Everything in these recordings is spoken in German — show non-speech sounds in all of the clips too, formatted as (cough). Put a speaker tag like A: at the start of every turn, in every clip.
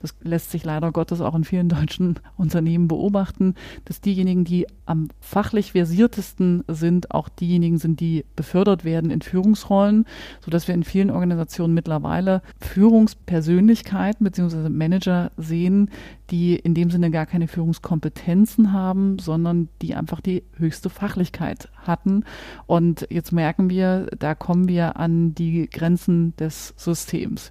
A: Das lässt sich leider Gottes auch in vielen deutschen (laughs) Unternehmen beobachten, dass diejenigen, die am fachlich versiertesten sind, auch diejenigen sind, die befördert werden in Führungsrollen, sodass wir in vielen Organisationen mittlerweile Führungspersönlichkeiten bzw. Manager sehen, die in dem Sinne gar keine Führungskompetenzen haben, sondern die einfach die höchste Fachlichkeit hatten. Und jetzt merken wir, da kommen wir an die Grenzen des Systems.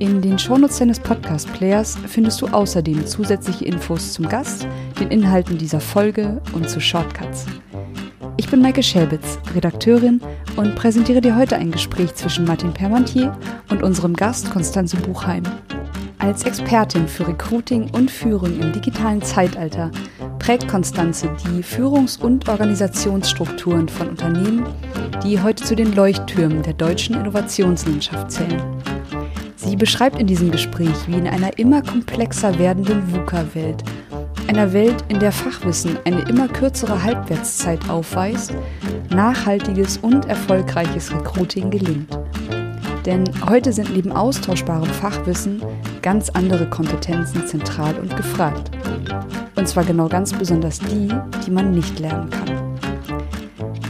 B: In den Shownotes deines Podcast-Players findest du außerdem zusätzliche Infos zum Gast, den Inhalten dieser Folge und zu Shortcuts. Ich bin Maike Schelbitz, Redakteurin und präsentiere dir heute ein Gespräch zwischen Martin Permantier und unserem Gast Konstanze Buchheim. Als Expertin für Recruiting und Führung im digitalen Zeitalter prägt Konstanze die Führungs- und Organisationsstrukturen von Unternehmen, die heute zu den Leuchttürmen der deutschen Innovationslandschaft zählen. Sie beschreibt in diesem Gespräch, wie in einer immer komplexer werdenden VUCA-Welt, einer Welt, in der Fachwissen eine immer kürzere Halbwertszeit aufweist, nachhaltiges und erfolgreiches Recruiting gelingt. Denn heute sind neben austauschbarem Fachwissen ganz andere Kompetenzen zentral und gefragt. Und zwar genau ganz besonders die, die man nicht lernen kann.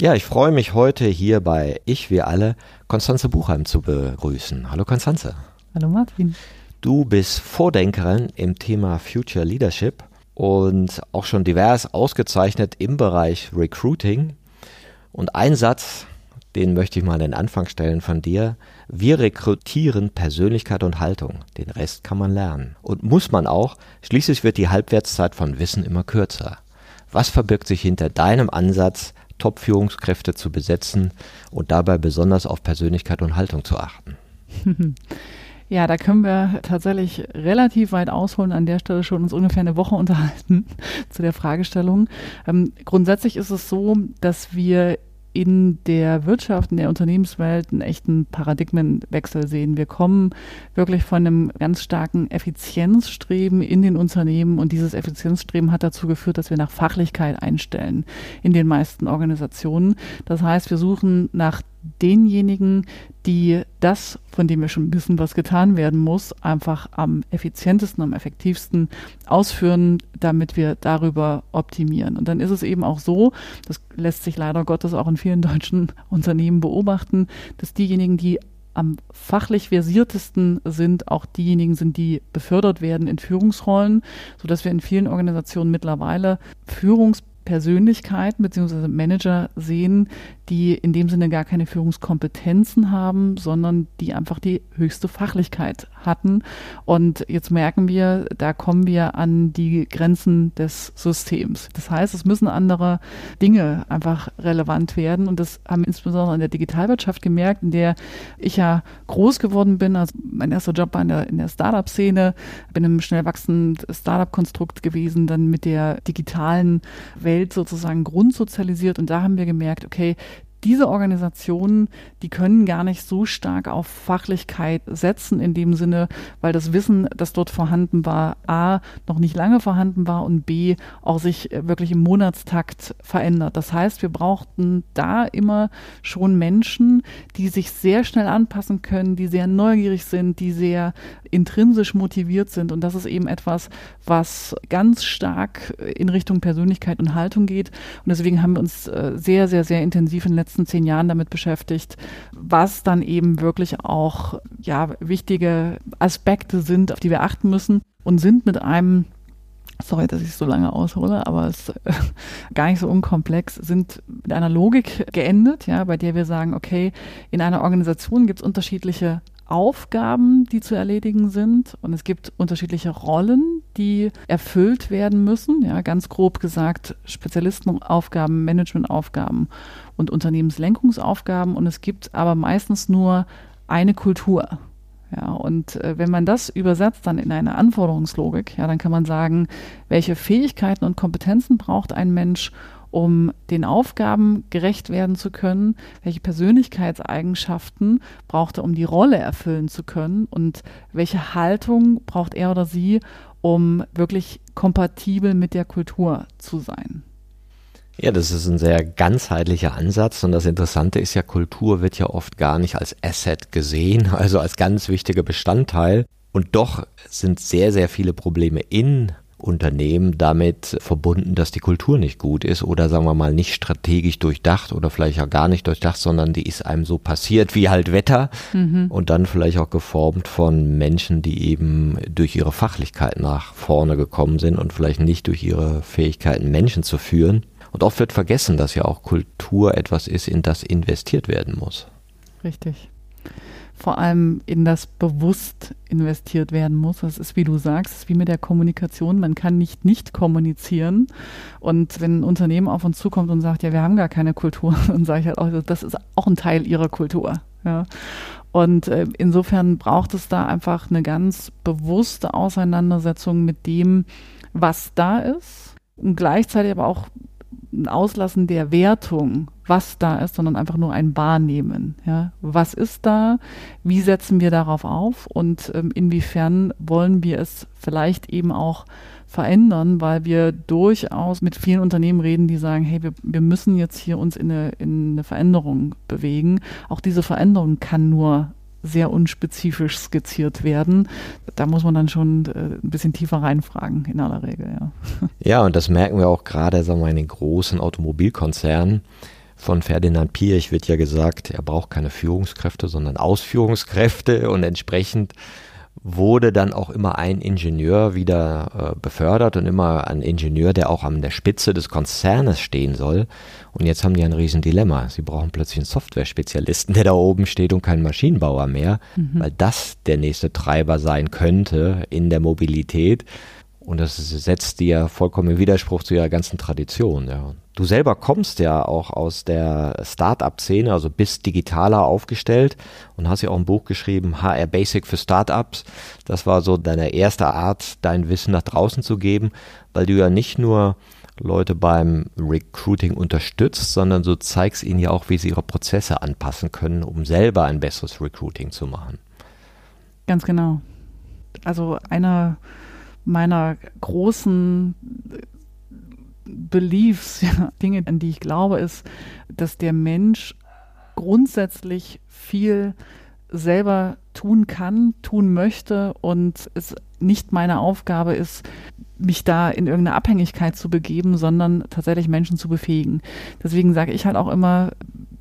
C: Ja, ich freue mich heute hier bei Ich, wir alle, Konstanze Buchheim zu begrüßen. Hallo Konstanze.
A: Hallo Martin.
C: Du bist Vordenkerin im Thema Future Leadership und auch schon divers ausgezeichnet im Bereich Recruiting. Und ein Satz, den möchte ich mal an den Anfang stellen von dir. Wir rekrutieren Persönlichkeit und Haltung. Den Rest kann man lernen. Und muss man auch. Schließlich wird die Halbwertszeit von Wissen immer kürzer. Was verbirgt sich hinter deinem Ansatz, Top-Führungskräfte zu besetzen und dabei besonders auf Persönlichkeit und Haltung zu achten? (laughs)
A: Ja, da können wir tatsächlich relativ weit ausholen, an der Stelle schon uns ungefähr eine Woche (laughs) unterhalten zu der Fragestellung. Ähm, grundsätzlich ist es so, dass wir in der Wirtschaft, in der Unternehmenswelt einen echten Paradigmenwechsel sehen. Wir kommen wirklich von einem ganz starken Effizienzstreben in den Unternehmen und dieses Effizienzstreben hat dazu geführt, dass wir nach Fachlichkeit einstellen in den meisten Organisationen. Das heißt, wir suchen nach denjenigen, die das, von dem wir schon wissen, was getan werden muss, einfach am effizientesten, am effektivsten ausführen, damit wir darüber optimieren. Und dann ist es eben auch so, das lässt sich leider Gottes auch in vielen deutschen (laughs) Unternehmen beobachten, dass diejenigen, die am fachlich versiertesten sind, auch diejenigen sind, die befördert werden in Führungsrollen, sodass wir in vielen Organisationen mittlerweile Führungs Persönlichkeiten bzw. Manager sehen, die in dem Sinne gar keine Führungskompetenzen haben, sondern die einfach die höchste Fachlichkeit hatten. Und jetzt merken wir, da kommen wir an die Grenzen des Systems. Das heißt, es müssen andere Dinge einfach relevant werden. Und das haben wir insbesondere in der Digitalwirtschaft gemerkt, in der ich ja groß geworden bin. Also mein erster Job war in der, in der Startup-Szene, bin im schnell wachsenden Startup-Konstrukt gewesen, dann mit der digitalen Welt Welt sozusagen grundsozialisiert und da haben wir gemerkt, okay, diese Organisationen, die können gar nicht so stark auf Fachlichkeit setzen in dem Sinne, weil das Wissen, das dort vorhanden war, a, noch nicht lange vorhanden war und b, auch sich wirklich im Monatstakt verändert. Das heißt, wir brauchten da immer schon Menschen, die sich sehr schnell anpassen können, die sehr neugierig sind, die sehr intrinsisch motiviert sind. Und das ist eben etwas, was ganz stark in Richtung Persönlichkeit und Haltung geht. Und deswegen haben wir uns äh, sehr, sehr, sehr intensiv in den letzten zehn Jahren damit beschäftigt, was dann eben wirklich auch ja, wichtige Aspekte sind, auf die wir achten müssen und sind mit einem sorry, dass ich so lange aushole, aber es ist (laughs) gar nicht so unkomplex, sind mit einer Logik geendet, ja, bei der wir sagen, okay, in einer Organisation gibt es unterschiedliche Aufgaben, die zu erledigen sind und es gibt unterschiedliche Rollen, die erfüllt werden müssen. Ja, ganz grob gesagt Spezialistenaufgaben, Managementaufgaben und Unternehmenslenkungsaufgaben und es gibt aber meistens nur eine Kultur. Ja, und äh, wenn man das übersetzt dann in eine Anforderungslogik, ja, dann kann man sagen, welche Fähigkeiten und Kompetenzen braucht ein Mensch, um den Aufgaben gerecht werden zu können, welche Persönlichkeitseigenschaften braucht er, um die Rolle erfüllen zu können und welche Haltung braucht er oder sie, um wirklich kompatibel mit der Kultur zu sein.
C: Ja, das ist ein sehr ganzheitlicher Ansatz und das Interessante ist ja, Kultur wird ja oft gar nicht als Asset gesehen, (laughs) also als ganz wichtiger Bestandteil. Und doch sind sehr, sehr viele Probleme in Unternehmen damit verbunden, dass die Kultur nicht gut ist oder sagen wir mal nicht strategisch durchdacht oder vielleicht auch gar nicht durchdacht, sondern die ist einem so passiert wie halt Wetter mhm. und dann vielleicht auch geformt von Menschen, die eben durch ihre Fachlichkeit nach vorne gekommen sind und vielleicht nicht durch ihre Fähigkeiten Menschen zu führen. Und oft wird vergessen, dass ja auch Kultur etwas ist, in das investiert werden muss.
A: Richtig vor allem in das bewusst investiert werden muss. Das ist, wie du sagst, wie mit der Kommunikation. Man kann nicht nicht kommunizieren. Und wenn ein Unternehmen auf uns zukommt und sagt, ja, wir haben gar keine Kultur, (laughs) dann sage ich halt auch, das ist auch ein Teil ihrer Kultur. Ja. Und äh, insofern braucht es da einfach eine ganz bewusste Auseinandersetzung mit dem, was da ist und gleichzeitig aber auch ein Auslassen der Wertung, was da ist, sondern einfach nur ein Wahrnehmen. Ja? Was ist da? Wie setzen wir darauf auf? Und ähm, inwiefern wollen wir es vielleicht eben auch verändern, weil wir durchaus mit vielen Unternehmen reden, die sagen, hey, wir, wir müssen jetzt hier uns in eine, in eine Veränderung bewegen. Auch diese Veränderung kann nur sehr unspezifisch skizziert werden. Da muss man dann schon äh, ein bisschen tiefer reinfragen in aller Regel, ja.
C: Ja, und das merken wir auch gerade, sagen wir, in den großen Automobilkonzernen. Von Ferdinand Piech wird ja gesagt, er braucht keine Führungskräfte, sondern Ausführungskräfte und entsprechend wurde dann auch immer ein Ingenieur wieder äh, befördert und immer ein Ingenieur, der auch an der Spitze des Konzernes stehen soll. Und jetzt haben die ein Riesendilemma. Sie brauchen plötzlich einen Software-Spezialisten, der da oben steht und keinen Maschinenbauer mehr, mhm. weil das der nächste Treiber sein könnte in der Mobilität. Und das setzt dir ja vollkommen im Widerspruch zu ihrer ganzen Tradition. Ja. Du selber kommst ja auch aus der Startup-Szene, also bist digitaler aufgestellt und hast ja auch ein Buch geschrieben, HR Basic für Startups. Das war so deine erste Art, dein Wissen nach draußen zu geben, weil du ja nicht nur Leute beim Recruiting unterstützt, sondern du zeigst ihnen ja auch, wie sie ihre Prozesse anpassen können, um selber ein besseres Recruiting zu machen.
A: Ganz genau. Also einer meiner großen Beliefs, (laughs) ja, Dinge, an die ich glaube, ist, dass der Mensch grundsätzlich viel selber tun kann, tun möchte und es nicht meine Aufgabe ist, mich da in irgendeine Abhängigkeit zu begeben, sondern tatsächlich Menschen zu befähigen. Deswegen sage ich halt auch immer,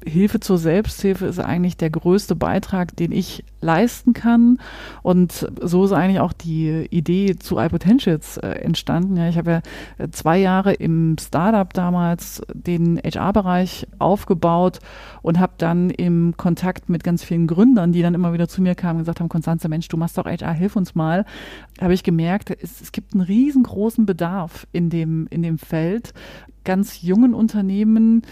A: Hilfe zur Selbsthilfe ist eigentlich der größte Beitrag, den ich leisten kann. Und so ist eigentlich auch die Idee zu iPotentials äh, entstanden. Ja, ich habe ja äh, zwei Jahre im Startup damals den HR-Bereich aufgebaut und habe dann im Kontakt mit ganz vielen Gründern, die dann immer wieder zu mir kamen und gesagt haben, Konstanze, Mensch, du machst doch HR, hilf uns mal, habe ich gemerkt, es, es gibt einen riesengroßen Bedarf in dem, in dem Feld ganz jungen Unternehmen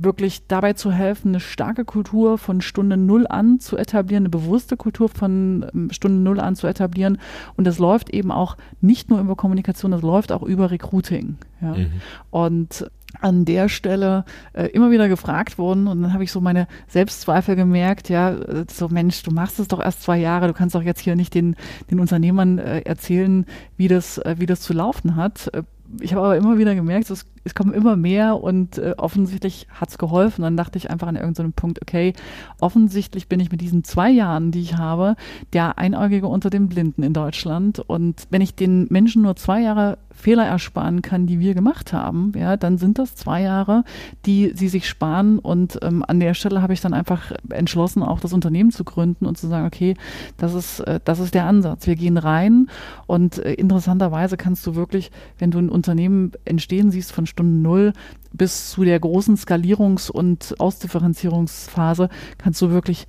A: wirklich dabei zu helfen, eine starke Kultur von Stunde Null an zu etablieren, eine bewusste Kultur von ähm, Stunde Null an zu etablieren. Und das läuft eben auch nicht nur über Kommunikation, das läuft auch über Recruiting. Ja. Mhm. Und an der Stelle äh, immer wieder gefragt worden und dann habe ich so meine Selbstzweifel gemerkt, ja, äh, so Mensch, du machst es doch erst zwei Jahre, du kannst doch jetzt hier nicht den, den Unternehmern äh, erzählen, wie das, äh, wie das zu laufen hat. Äh, ich habe aber immer wieder gemerkt, es es kommen immer mehr und äh, offensichtlich hat es geholfen. Dann dachte ich einfach an irgendeinem Punkt, okay, offensichtlich bin ich mit diesen zwei Jahren, die ich habe, der Einäugige unter den Blinden in Deutschland. Und wenn ich den Menschen nur zwei Jahre Fehler ersparen kann, die wir gemacht haben, ja, dann sind das zwei Jahre, die sie sich sparen. Und ähm, an der Stelle habe ich dann einfach entschlossen, auch das Unternehmen zu gründen und zu sagen, okay, das ist, äh, das ist der Ansatz. Wir gehen rein und äh, interessanterweise kannst du wirklich, wenn du ein Unternehmen entstehen siehst von Stunde Null bis zu der großen Skalierungs- und Ausdifferenzierungsphase, kannst du wirklich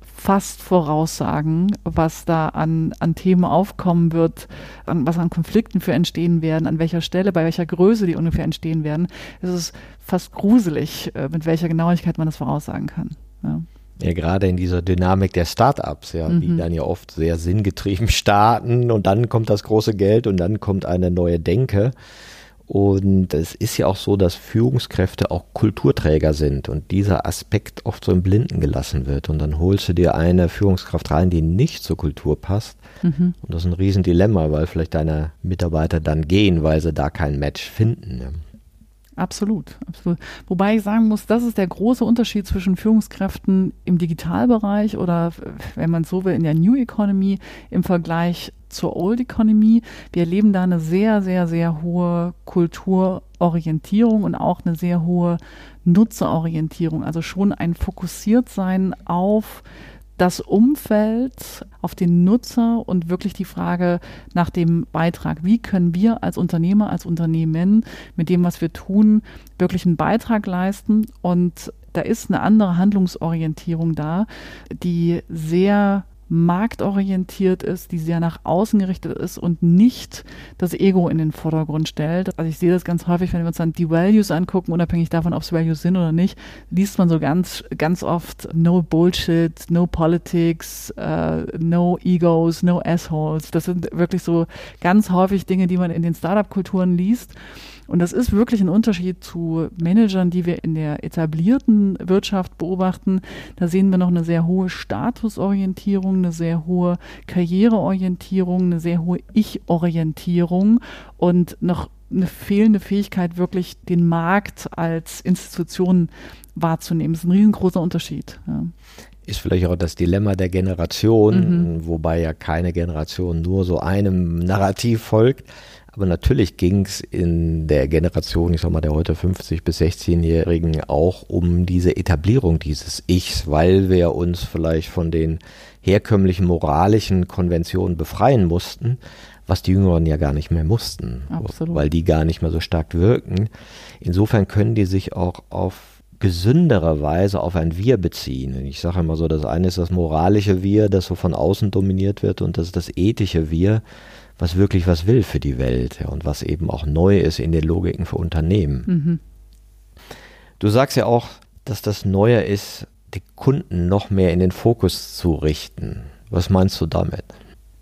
A: fast voraussagen, was da an, an Themen aufkommen wird, an, was an Konflikten für entstehen werden, an welcher Stelle, bei welcher Größe die ungefähr entstehen werden. Es ist fast gruselig, äh, mit welcher Genauigkeit man das voraussagen kann. Ja.
C: Ja, gerade in dieser Dynamik der Startups, ja, mhm. die dann ja oft sehr sinngetrieben (laughs) starten und dann kommt das große Geld und dann kommt eine neue Denke. Und es ist ja auch so, dass Führungskräfte auch Kulturträger sind und dieser Aspekt oft so im Blinden gelassen wird. Und dann holst du dir eine Führungskraft rein, die nicht zur Kultur passt. Mhm. Und das ist ein Riesendilemma, weil vielleicht deine Mitarbeiter dann gehen, weil sie da kein Match finden. Ja.
A: Absolut, absolut. Wobei ich sagen muss, das ist der große Unterschied zwischen Führungskräften im Digitalbereich oder, wenn man so will, in der New Economy im Vergleich zur Old Economy. Wir erleben da eine sehr, sehr, sehr hohe Kulturorientierung und auch eine sehr hohe Nutzerorientierung. Also schon ein Fokussiertsein auf das Umfeld, auf den Nutzer und wirklich die Frage nach dem Beitrag. Wie können wir als Unternehmer, als Unternehmen mit dem, was wir tun, wirklich einen Beitrag leisten? Und da ist eine andere Handlungsorientierung da, die sehr marktorientiert ist, die sehr nach außen gerichtet ist und nicht das Ego in den Vordergrund stellt. Also ich sehe das ganz häufig, wenn wir uns dann die Values angucken, unabhängig davon, ob es Values sind oder nicht, liest man so ganz, ganz oft no Bullshit, no Politics, uh, no Egos, no Assholes. Das sind wirklich so ganz häufig Dinge, die man in den Startup-Kulturen liest. Und das ist wirklich ein Unterschied zu Managern, die wir in der etablierten Wirtschaft beobachten. Da sehen wir noch eine sehr hohe Statusorientierung, eine sehr hohe Karriereorientierung, eine sehr hohe Ich-Orientierung und noch eine fehlende Fähigkeit, wirklich den Markt als Institution wahrzunehmen. Das ist ein riesengroßer Unterschied. Ja
C: ist vielleicht auch das Dilemma der Generation, mhm. wobei ja keine Generation nur so einem Narrativ folgt. Aber natürlich ging es in der Generation, ich sag mal, der heute 50 bis 16-Jährigen auch um diese Etablierung dieses Ichs, weil wir uns vielleicht von den herkömmlichen moralischen Konventionen befreien mussten, was die Jüngeren ja gar nicht mehr mussten, Absolut. weil die gar nicht mehr so stark wirken. Insofern können die sich auch auf gesündere Weise auf ein Wir beziehen. Ich sage immer so, das eine ist das moralische Wir, das so von außen dominiert wird und das ist das ethische Wir, was wirklich was will für die Welt ja, und was eben auch neu ist in den Logiken für Unternehmen. Mhm. Du sagst ja auch, dass das Neue ist, die Kunden noch mehr in den Fokus zu richten. Was meinst du damit?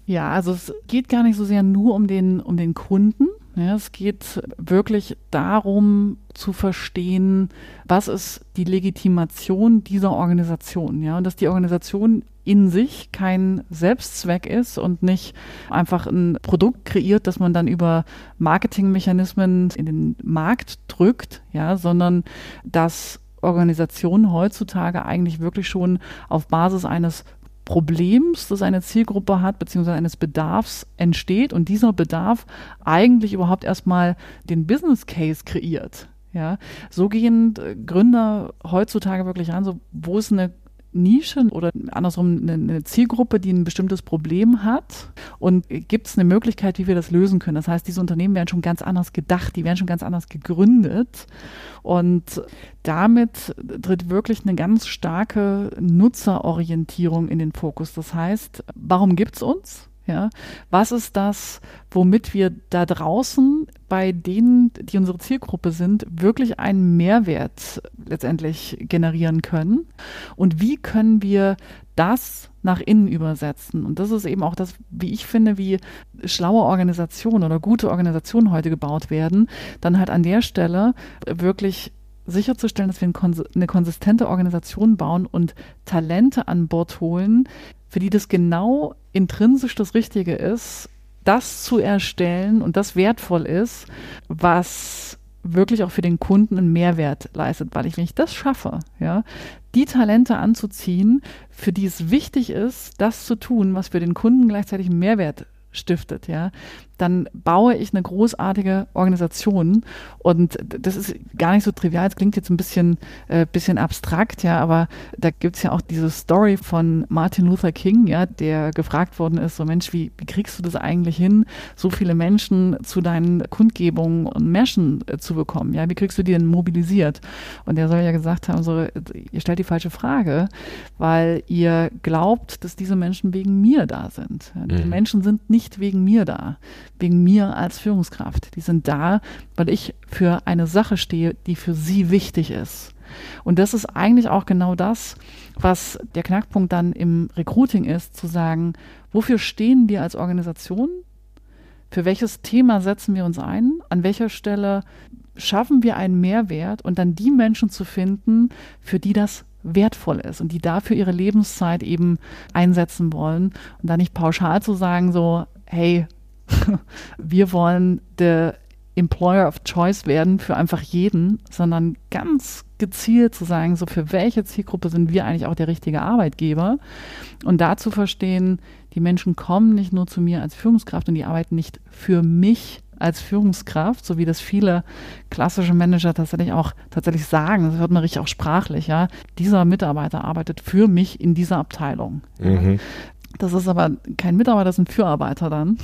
A: Ja, also es geht gar nicht so sehr nur um den, um den Kunden. Ja, es geht wirklich darum zu verstehen, was ist die Legitimation dieser Organisation. Ja, und dass die Organisation in sich kein Selbstzweck ist und nicht einfach ein Produkt kreiert, das man dann über Marketingmechanismen in den Markt drückt, ja, sondern dass Organisationen heutzutage eigentlich wirklich schon auf Basis eines Problems, das eine Zielgruppe hat, beziehungsweise eines Bedarfs entsteht und dieser Bedarf eigentlich überhaupt erstmal den Business Case kreiert. Ja, so gehen Gründer heutzutage wirklich an, so wo ist eine Nische oder andersrum eine, Zielgruppe, die ein bestimmtes Problem hat und gibt es eine Möglichkeit, wie wir das lösen können. Das heißt, diese Unternehmen werden schon ganz anders gedacht, die werden schon ganz anders gegründet und damit tritt wirklich eine ganz starke Nutzerorientierung in den Fokus. Das heißt, warum gibt es uns? Ja, was ist das, womit wir da draußen bei denen, die unsere Zielgruppe sind, wirklich einen Mehrwert letztendlich generieren können? Und wie können wir das nach innen übersetzen? Und das ist eben auch das, wie ich finde, wie schlaue Organisationen oder gute Organisationen heute gebaut werden, dann halt an der Stelle wirklich sicherzustellen, dass wir eine konsistente Organisation bauen und Talente an Bord holen, für die das genau intrinsisch das Richtige ist, das zu erstellen und das wertvoll ist, was wirklich auch für den Kunden einen Mehrwert leistet, weil ich, wenn ich das schaffe, ja, die Talente anzuziehen, für die es wichtig ist, das zu tun, was für den Kunden gleichzeitig einen Mehrwert stiftet, ja, dann baue ich eine großartige Organisation. Und das ist gar nicht so trivial. Es klingt jetzt ein bisschen, äh, bisschen abstrakt, ja, aber da gibt es ja auch diese Story von Martin Luther King, ja, der gefragt worden ist: so Mensch, wie, wie kriegst du das eigentlich hin, so viele Menschen zu deinen Kundgebungen und Märschen äh, zu bekommen? Ja, wie kriegst du die denn mobilisiert? Und der soll ja gesagt haben: so, ihr stellt die falsche Frage, weil ihr glaubt, dass diese Menschen wegen mir da sind. Ja, diese mhm. Menschen sind nicht wegen mir da wegen mir als Führungskraft. Die sind da, weil ich für eine Sache stehe, die für sie wichtig ist. Und das ist eigentlich auch genau das, was der Knackpunkt dann im Recruiting ist, zu sagen, wofür stehen wir als Organisation? Für welches Thema setzen wir uns ein? An welcher Stelle schaffen wir einen Mehrwert und dann die Menschen zu finden, für die das wertvoll ist und die dafür ihre Lebenszeit eben einsetzen wollen und da nicht pauschal zu sagen, so, hey, (laughs) wir wollen der Employer of Choice werden für einfach jeden, sondern ganz gezielt zu sagen, so für welche Zielgruppe sind wir eigentlich auch der richtige Arbeitgeber und da zu verstehen, die Menschen kommen nicht nur zu mir als Führungskraft und die arbeiten nicht für mich als Führungskraft, so wie das viele klassische Manager tatsächlich auch tatsächlich sagen. Das hört man richtig auch sprachlich, ja. Dieser Mitarbeiter arbeitet für mich in dieser Abteilung. Mhm. Das ist aber kein Mitarbeiter, das ist ein Fürarbeiter dann.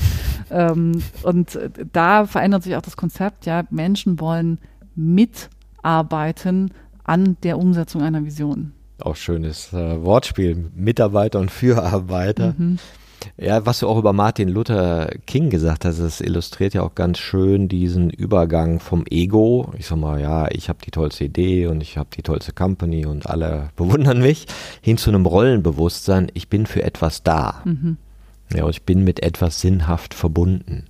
A: (laughs) ähm, und da verändert sich auch das Konzept, ja, Menschen wollen mitarbeiten an der Umsetzung einer Vision.
C: Auch schönes äh, Wortspiel, Mitarbeiter und Fürarbeiter. Mhm. Ja, was du auch über Martin Luther King gesagt hast, das illustriert ja auch ganz schön diesen Übergang vom Ego. Ich sag mal, ja, ich habe die tollste Idee und ich habe die tollste Company und alle (laughs) bewundern mich, hin zu einem Rollenbewusstsein, ich bin für etwas da. Mhm. Ja, und ich bin mit etwas sinnhaft verbunden.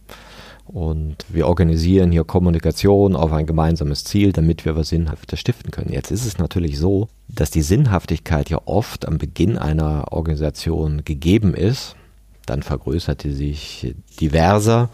C: Und wir organisieren hier Kommunikation auf ein gemeinsames Ziel, damit wir was Sinnhaftes stiften können. Jetzt ist es natürlich so, dass die Sinnhaftigkeit ja oft am Beginn einer Organisation gegeben ist dann vergrößerte sich diverser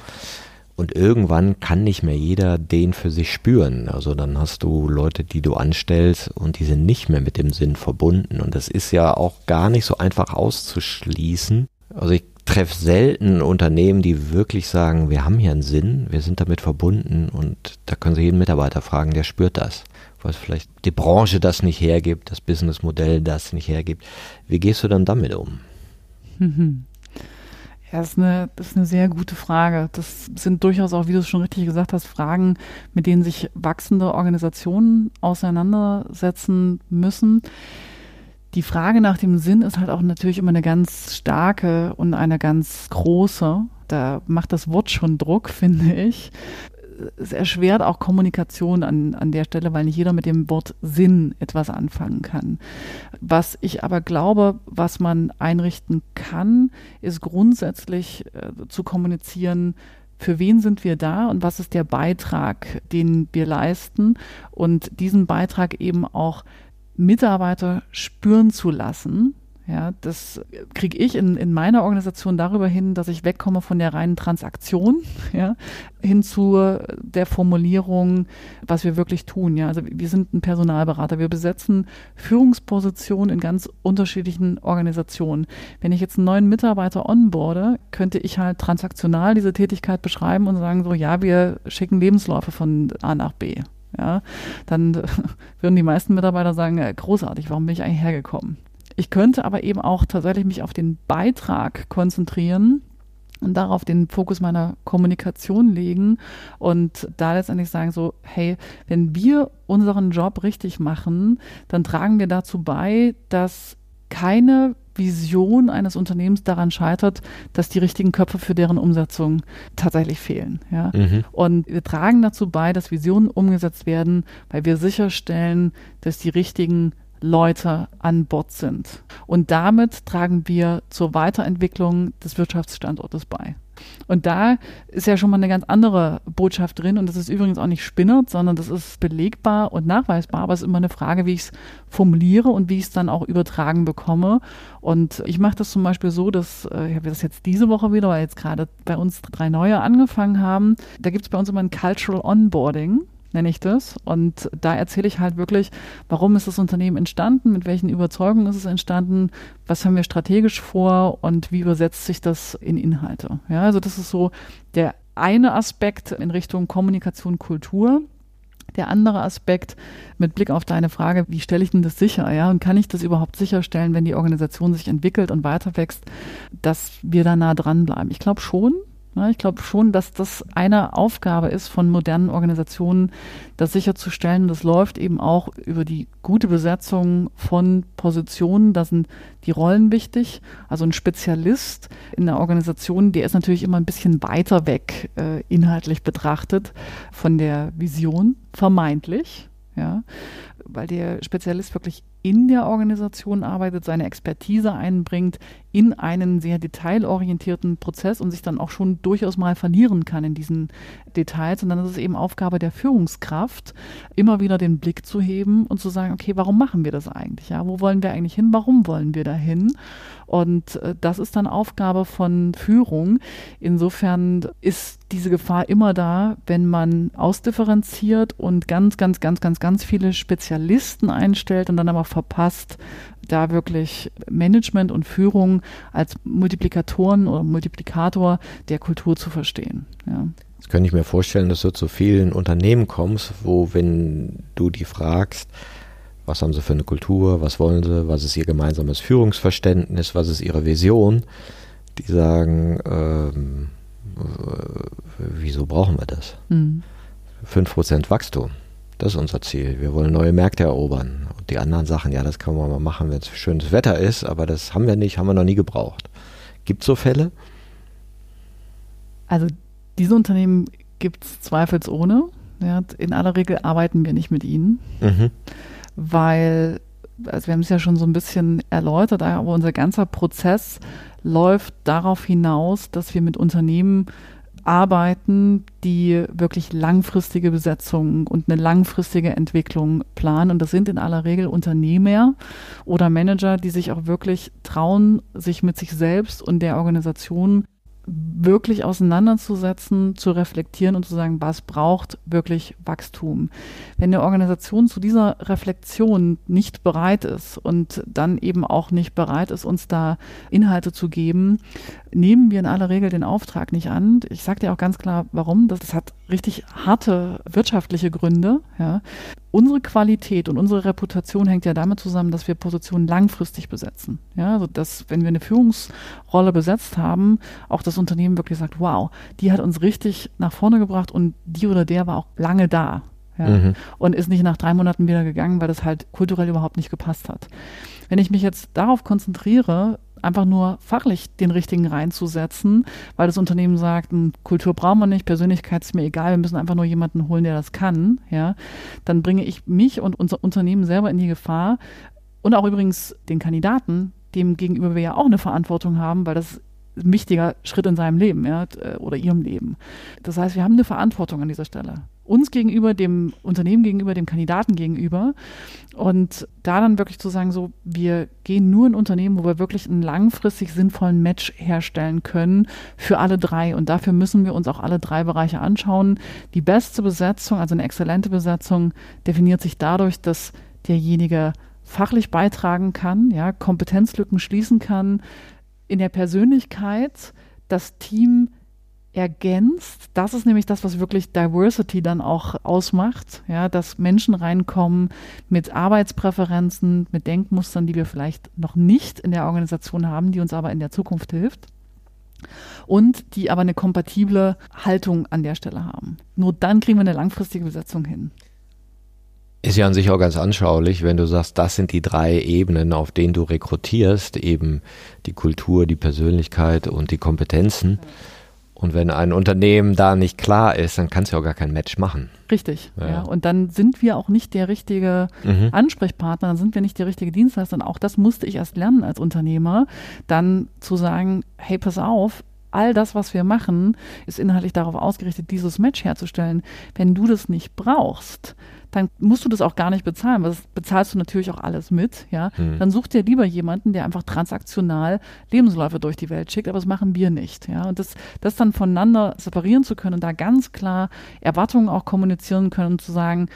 C: und irgendwann kann nicht mehr jeder den für sich spüren. Also dann hast du Leute, die du anstellst und die sind nicht mehr mit dem Sinn verbunden. Und das ist ja auch gar nicht so einfach auszuschließen. Also ich treffe selten Unternehmen, die wirklich sagen, wir haben hier einen Sinn, wir sind damit verbunden und da können Sie jeden Mitarbeiter fragen, der spürt das. Weil vielleicht die Branche das nicht hergibt, das Businessmodell das nicht hergibt. Wie gehst du dann damit um?
A: Mhm. (laughs) Ja, das ist, eine, das ist eine sehr gute Frage. Das sind durchaus auch, wie du es schon richtig gesagt hast, Fragen, mit denen sich wachsende Organisationen auseinandersetzen müssen. Die Frage nach dem Sinn ist halt auch natürlich immer eine ganz starke und eine ganz große. Da macht das Wort schon Druck, (laughs) finde ich es erschwert auch Kommunikation an, an der Stelle, weil nicht jeder mit dem Wort Sinn etwas anfangen kann. Was ich aber glaube, was man einrichten kann, ist grundsätzlich äh, zu kommunizieren, für wen sind wir da und was ist der Beitrag, den wir leisten und diesen Beitrag eben auch Mitarbeiter spüren zu lassen ja, das kriege ich in, in meiner Organisation darüber hin, dass ich wegkomme von der reinen Transaktion, (laughs) ja, hin zu der Formulierung, was wir wirklich tun. Ja, also wir sind ein Personalberater. Wir besetzen Führungspositionen in ganz unterschiedlichen Organisationen. Wenn ich jetzt einen neuen Mitarbeiter onboarde, könnte ich halt transaktional diese Tätigkeit beschreiben und sagen so, ja, wir schicken Lebensläufe von A nach B. Ja, dann (laughs) würden die meisten Mitarbeiter sagen, großartig, warum bin ich eigentlich hergekommen? Ich könnte aber eben auch tatsächlich mich auf den Beitrag konzentrieren und darauf den Fokus meiner Kommunikation legen und da letztendlich sagen so, hey, wenn wir unseren Job richtig machen, dann tragen wir dazu bei, dass keine Vision eines Unternehmens daran scheitert, dass die richtigen Köpfe für deren Umsetzung tatsächlich fehlen. Ja? Mhm. Und wir tragen dazu bei, dass Visionen umgesetzt werden, weil wir sicherstellen, dass die richtigen Leute an Bord sind. Und damit tragen wir zur Weiterentwicklung des Wirtschaftsstandortes bei. Und da ist ja schon mal eine ganz andere Botschaft drin. Und das ist übrigens auch nicht spinnert, sondern das ist belegbar und nachweisbar. Aber es ist immer eine Frage, wie ich es formuliere und wie ich es dann auch übertragen bekomme. Und ich mache das zum Beispiel so, dass äh, ich habe das jetzt diese Woche wieder, weil jetzt gerade bei uns drei neue angefangen haben. Da gibt es bei uns immer ein Cultural Onboarding. Nenne ich das. Und da erzähle ich halt wirklich, warum ist das Unternehmen entstanden, mit welchen Überzeugungen ist es entstanden, was haben wir strategisch vor und wie übersetzt sich das in Inhalte. Ja, also das ist so der eine Aspekt in Richtung Kommunikation, Kultur. Der andere Aspekt mit Blick auf deine Frage, wie stelle ich denn das sicher? Ja, und kann ich das überhaupt sicherstellen, wenn die Organisation sich entwickelt und weiter wächst, dass wir da nah dranbleiben? Ich glaube schon, ich glaube schon, dass das eine Aufgabe ist von modernen Organisationen, das sicherzustellen. Das läuft eben auch über die gute Besetzung von Positionen. Da sind die Rollen wichtig. Also ein Spezialist in der Organisation, der ist natürlich immer ein bisschen weiter weg, äh, inhaltlich betrachtet, von der Vision, vermeintlich. Ja, weil der Spezialist wirklich in der Organisation arbeitet, seine Expertise einbringt in einen sehr detailorientierten Prozess und sich dann auch schon durchaus mal verlieren kann in diesen Details. Und dann ist es eben Aufgabe der Führungskraft, immer wieder den Blick zu heben und zu sagen, okay, warum machen wir das eigentlich? Ja, wo wollen wir eigentlich hin? Warum wollen wir dahin? Und äh, das ist dann Aufgabe von Führung. Insofern ist diese Gefahr immer da, wenn man ausdifferenziert und ganz, ganz, ganz, ganz, ganz viele Spezialisten einstellt und dann aber verpasst, da wirklich Management und Führung als Multiplikatoren oder Multiplikator der Kultur zu verstehen. Ja.
C: Das könnte ich mir vorstellen, dass du zu vielen Unternehmen kommst, wo, wenn du die fragst, was haben sie für eine Kultur, was wollen sie, was ist ihr gemeinsames Führungsverständnis, was ist ihre Vision, die sagen, ähm, äh, wieso brauchen wir das? Mhm. 5% Wachstum, das ist unser Ziel. Wir wollen neue Märkte erobern die anderen Sachen, ja, das kann man mal machen, wenn es schönes Wetter ist, aber das haben wir nicht, haben wir noch nie gebraucht. Gibt es so Fälle?
A: Also diese Unternehmen gibt es zweifelsohne. Ja, in aller Regel arbeiten wir nicht mit ihnen, mhm. weil, also wir haben es ja schon so ein bisschen erläutert, aber unser ganzer Prozess läuft darauf hinaus, dass wir mit Unternehmen arbeiten, die wirklich langfristige Besetzungen und eine langfristige Entwicklung planen. Und das sind in aller Regel Unternehmer oder Manager, die sich auch wirklich trauen, sich mit sich selbst und der Organisation wirklich auseinanderzusetzen, zu reflektieren und zu sagen, was braucht wirklich Wachstum. Wenn eine Organisation zu dieser Reflexion nicht bereit ist und dann eben auch nicht bereit ist, uns da Inhalte zu geben, nehmen wir in aller Regel den Auftrag nicht an. Ich sage dir auch ganz klar, warum. Das, das hat richtig harte wirtschaftliche Gründe. Ja. Unsere Qualität und unsere Reputation hängt ja damit zusammen, dass wir Positionen langfristig besetzen. Ja, also dass, wenn wir eine Führungsrolle besetzt haben, auch das Unternehmen wirklich sagt, wow, die hat uns richtig nach vorne gebracht und die oder der war auch lange da. Ja, mhm. Und ist nicht nach drei Monaten wieder gegangen, weil das halt kulturell überhaupt nicht gepasst hat. Wenn ich mich jetzt darauf konzentriere, einfach nur fachlich den richtigen reinzusetzen, weil das Unternehmen sagt, hm, Kultur brauchen wir nicht, Persönlichkeit ist mir egal, wir müssen einfach nur jemanden holen, der das kann, ja, dann bringe ich mich und unser Unternehmen selber in die Gefahr und auch übrigens den Kandidaten, dem gegenüber wir ja auch eine Verantwortung haben, weil das ein wichtiger Schritt in seinem Leben ja, oder ihrem Leben. Das heißt, wir haben eine Verantwortung an dieser Stelle uns gegenüber, dem Unternehmen gegenüber, dem Kandidaten gegenüber. Und da dann wirklich zu sagen, so, wir gehen nur in Unternehmen, wo wir wirklich einen langfristig sinnvollen Match herstellen können für alle drei. Und dafür müssen wir uns auch alle drei Bereiche anschauen. Die beste Besetzung, also eine exzellente Besetzung, definiert sich dadurch, dass derjenige fachlich beitragen kann, ja, Kompetenzlücken schließen kann, in der Persönlichkeit das Team ergänzt. Das ist nämlich das, was wirklich Diversity dann auch ausmacht, ja, dass Menschen reinkommen mit Arbeitspräferenzen, mit Denkmustern, die wir vielleicht noch nicht in der Organisation haben, die uns aber in der Zukunft hilft und die aber eine kompatible Haltung an der Stelle haben. Nur dann kriegen wir eine langfristige Besetzung hin.
C: Ist ja an sich auch ganz anschaulich, wenn du sagst, das sind die drei Ebenen, auf denen du rekrutierst, eben die Kultur, die Persönlichkeit und die Kompetenzen. Ja und wenn ein Unternehmen da nicht klar ist, dann kannst du ja auch gar kein Match machen.
A: Richtig, ja. ja. Und dann sind wir auch nicht der richtige mhm. Ansprechpartner, dann sind wir nicht der richtige Dienstleister. Und auch das musste ich erst lernen als Unternehmer, dann zu sagen, hey, pass auf, all das, was wir machen, ist inhaltlich darauf ausgerichtet, dieses Match herzustellen. Wenn du das nicht brauchst, dann musst du das auch gar nicht bezahlen, weil das bezahlst du natürlich auch alles mit, ja. Hm. Dann such dir lieber jemanden, der einfach transaktional Lebensläufe durch die Welt schickt, aber das machen wir nicht, ja. Und das, das dann voneinander separieren zu können und da ganz klar Erwartungen auch kommunizieren können und zu sagen,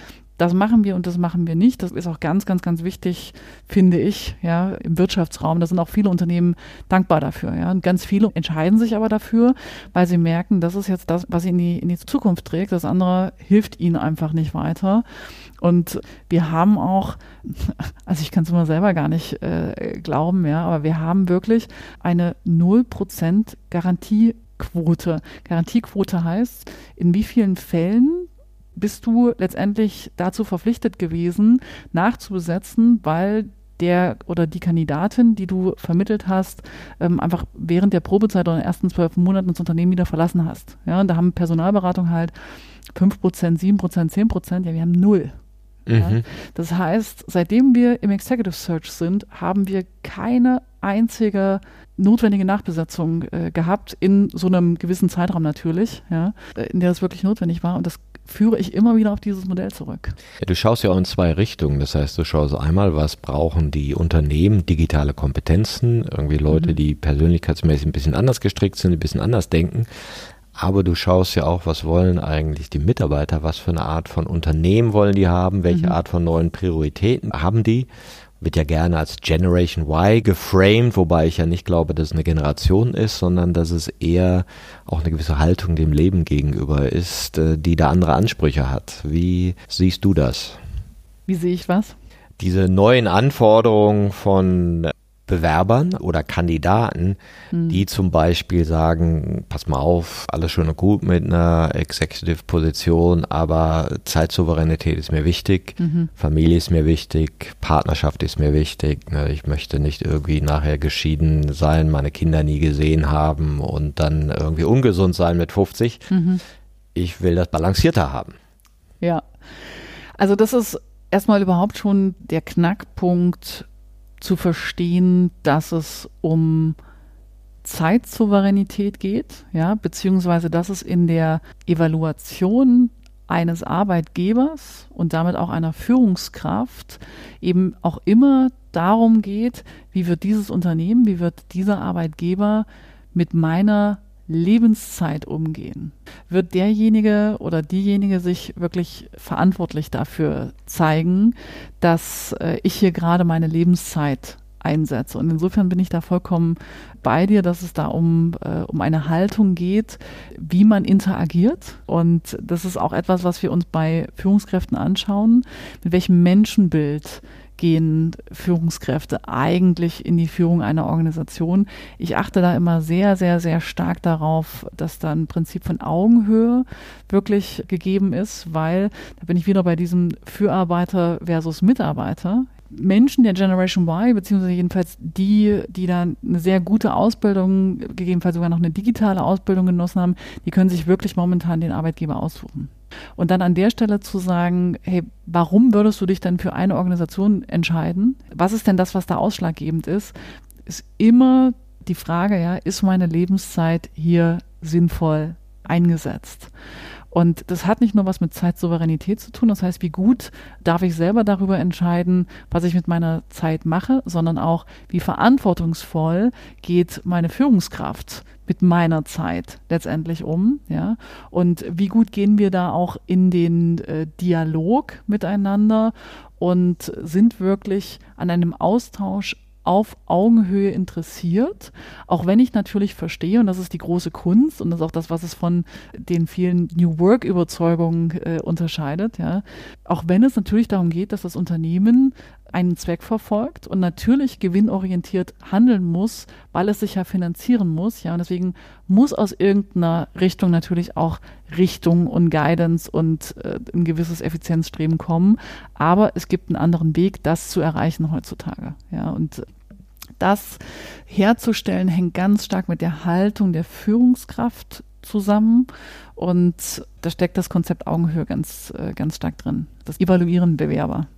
A: das machen wir und das machen wir nicht. Das ist auch ganz, ganz, ganz wichtig, finde ich, ja, im Wirtschaftsraum. Da sind auch viele Unternehmen dankbar dafür, ja. Und ganz viele entscheiden sich aber dafür, weil sie merken, das ist jetzt das, was sie in die, in die Zukunft trägt. Das andere hilft ihnen einfach nicht weiter. Und wir haben auch, (laughs) also ich kann es immer selber gar nicht äh, glauben, ja, aber wir haben wirklich eine 0% Garantiequote. Garantiequote heißt, in wie vielen Fällen bist du letztendlich dazu verpflichtet gewesen, nachzubesetzen, weil der oder die Kandidatin, die du vermittelt hast, ähm, einfach während der Probezeit oder in den ersten zwölf Monaten das Unternehmen wieder verlassen hast. Ja, und da haben Personalberatung halt 5%, 7%, 10%, ja, wir haben null. Mhm. Ja. Das heißt, seitdem wir im Executive Search sind, haben wir keine einzige notwendige Nachbesetzung äh, gehabt, in so einem gewissen Zeitraum natürlich, ja, in der es wirklich notwendig war. Und das führe ich immer wieder auf dieses Modell zurück.
C: Ja, du schaust ja auch in zwei Richtungen. Das heißt, du schaust einmal, was brauchen die Unternehmen, digitale Kompetenzen, irgendwie Leute, mhm. die persönlichkeitsmäßig ein bisschen anders gestrickt sind, ein bisschen anders denken. Aber du schaust ja auch, was wollen eigentlich die Mitarbeiter, was für eine Art von Unternehmen wollen die haben, welche mhm. Art von neuen Prioritäten haben die wird ja gerne als Generation Y geframed, wobei ich ja nicht glaube, dass es eine Generation ist, sondern dass es eher auch eine gewisse Haltung dem Leben gegenüber ist, äh, die da andere Ansprüche hat. Wie siehst du das?
A: Wie sehe ich was?
C: Diese neuen Anforderungen von Bewerbern oder Kandidaten, mhm. die zum Beispiel sagen, pass mal auf, alles schön und gut mit einer Executive-Position, aber Zeitsouveränität ist mir wichtig, mhm. Familie ist mir wichtig, Partnerschaft ist mir wichtig. Ne? Ich möchte nicht irgendwie nachher geschieden sein, meine Kinder nie gesehen haben und dann irgendwie ungesund sein mit 50. Mhm. Ich will das balancierter haben.
A: Ja, also das ist erstmal überhaupt schon der Knackpunkt zu verstehen, dass es um Zeitsouveränität geht, ja, beziehungsweise dass es in der Evaluation eines Arbeitgebers und damit auch einer Führungskraft eben auch immer darum geht, wie wird dieses Unternehmen, wie wird dieser Arbeitgeber mit meiner Lebenszeit umgehen? Wird derjenige oder diejenige sich wirklich verantwortlich dafür zeigen, dass äh, ich hier gerade meine Lebenszeit einsetze? Und insofern bin ich da vollkommen bei dir, dass es da um, äh, um eine Haltung geht, wie man interagiert. Und das ist auch etwas, was wir uns bei Führungskräften anschauen, mit welchem Menschenbild gehen Führungskräfte eigentlich in die Führung einer Organisation. Ich achte da immer sehr, sehr, sehr stark darauf, dass da ein Prinzip von Augenhöhe wirklich gegeben ist, weil da bin ich wieder bei diesem Fürarbeiter versus Mitarbeiter. Menschen der Generation Y, beziehungsweise jedenfalls die, die da eine sehr gute Ausbildung, gegebenenfalls sogar noch eine digitale Ausbildung genossen haben, die können sich wirklich momentan den Arbeitgeber aussuchen. Und dann an der Stelle zu sagen, hey, warum würdest du dich denn für eine Organisation entscheiden? Was ist denn das, was da ausschlaggebend ist? Ist immer die Frage, ja, ist meine Lebenszeit hier sinnvoll eingesetzt? Und das hat nicht nur was mit Zeitsouveränität zu tun, das heißt, wie gut darf ich selber darüber entscheiden, was ich mit meiner Zeit mache, sondern auch, wie verantwortungsvoll geht meine Führungskraft mit meiner Zeit letztendlich um, ja? Und wie gut gehen wir da auch in den äh, Dialog miteinander und sind wirklich an einem Austausch auf Augenhöhe interessiert, auch wenn ich natürlich verstehe, und das ist die große Kunst und das ist auch das, was es von den vielen New Work-Überzeugungen äh, unterscheidet, ja, auch wenn es natürlich darum geht, dass das Unternehmen einen Zweck verfolgt und natürlich gewinnorientiert handeln muss, weil es sich ja finanzieren muss, ja, und deswegen muss aus irgendeiner Richtung natürlich auch Richtung und Guidance und äh, ein gewisses Effizienzstreben kommen, aber es gibt einen anderen Weg, das zu erreichen heutzutage, ja, und das herzustellen hängt ganz stark mit der Haltung der Führungskraft zusammen und da steckt das Konzept Augenhöhe ganz, äh, ganz stark drin. Das Evaluieren Bewerber.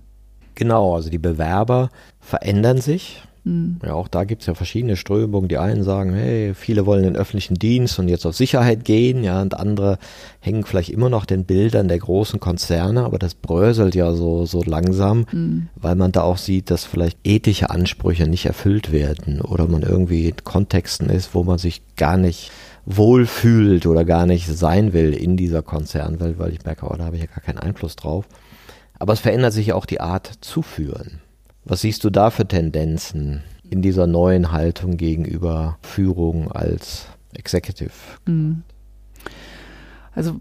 C: Genau, also die Bewerber verändern sich. Mhm. Ja, auch da gibt es ja verschiedene Strömungen. Die einen sagen, hey, viele wollen den öffentlichen Dienst und jetzt auf Sicherheit gehen, ja, und andere hängen vielleicht immer noch den Bildern der großen Konzerne, aber das bröselt ja so, so langsam, mhm. weil man da auch sieht, dass vielleicht ethische Ansprüche nicht erfüllt werden oder man irgendwie in Kontexten ist, wo man sich gar nicht wohlfühlt oder gar nicht sein will in dieser Konzernwelt, weil ich merke, oh, da habe ich ja gar keinen Einfluss drauf. Aber es verändert sich auch die Art zu führen. Was siehst du da für Tendenzen in dieser neuen Haltung gegenüber Führung als Executive? Mhm.
A: Also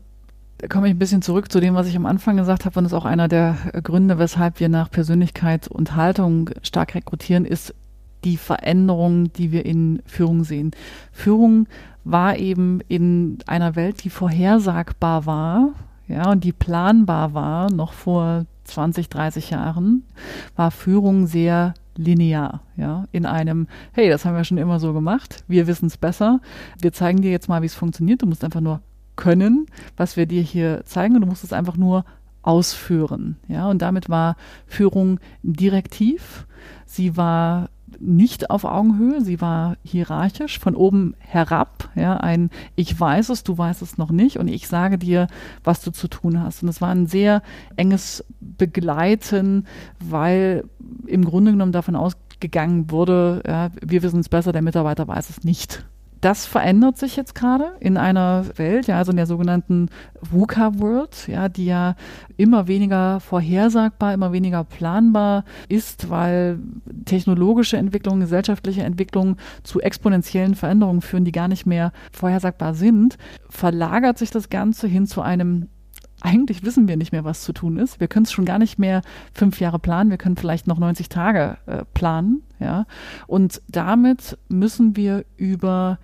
A: da komme ich ein bisschen zurück zu dem, was ich am Anfang gesagt habe, und das ist auch einer der Gründe, weshalb wir nach Persönlichkeit und Haltung stark rekrutieren, ist die Veränderung, die wir in Führung sehen. Führung war eben in einer Welt, die vorhersagbar war, ja, und die planbar war, noch vor 20, 30 Jahren, war Führung sehr linear, ja, in einem, hey, das haben wir schon immer so gemacht, wir wissen es besser, wir zeigen dir jetzt mal, wie es funktioniert, du musst einfach nur können, was wir dir hier zeigen und du musst es einfach nur ausführen, ja, und damit war Führung direktiv, sie war nicht auf Augenhöhe, sie war hierarchisch, von oben herab, ja, ein Ich weiß es, du weißt es noch nicht und ich sage dir, was du zu tun hast. Und es war ein sehr enges Begleiten, weil im Grunde genommen davon ausgegangen wurde, ja, wir wissen es besser, der Mitarbeiter weiß es nicht das verändert sich jetzt gerade in einer Welt, ja, also in der sogenannten VUCA-World, ja, die ja immer weniger vorhersagbar, immer weniger planbar ist, weil technologische Entwicklungen, gesellschaftliche Entwicklungen zu exponentiellen Veränderungen führen, die gar nicht mehr vorhersagbar sind, verlagert sich das Ganze hin zu einem eigentlich wissen wir nicht mehr, was zu tun ist. Wir können es schon gar nicht mehr fünf Jahre planen. Wir können vielleicht noch 90 Tage äh, planen, ja. Und damit müssen wir über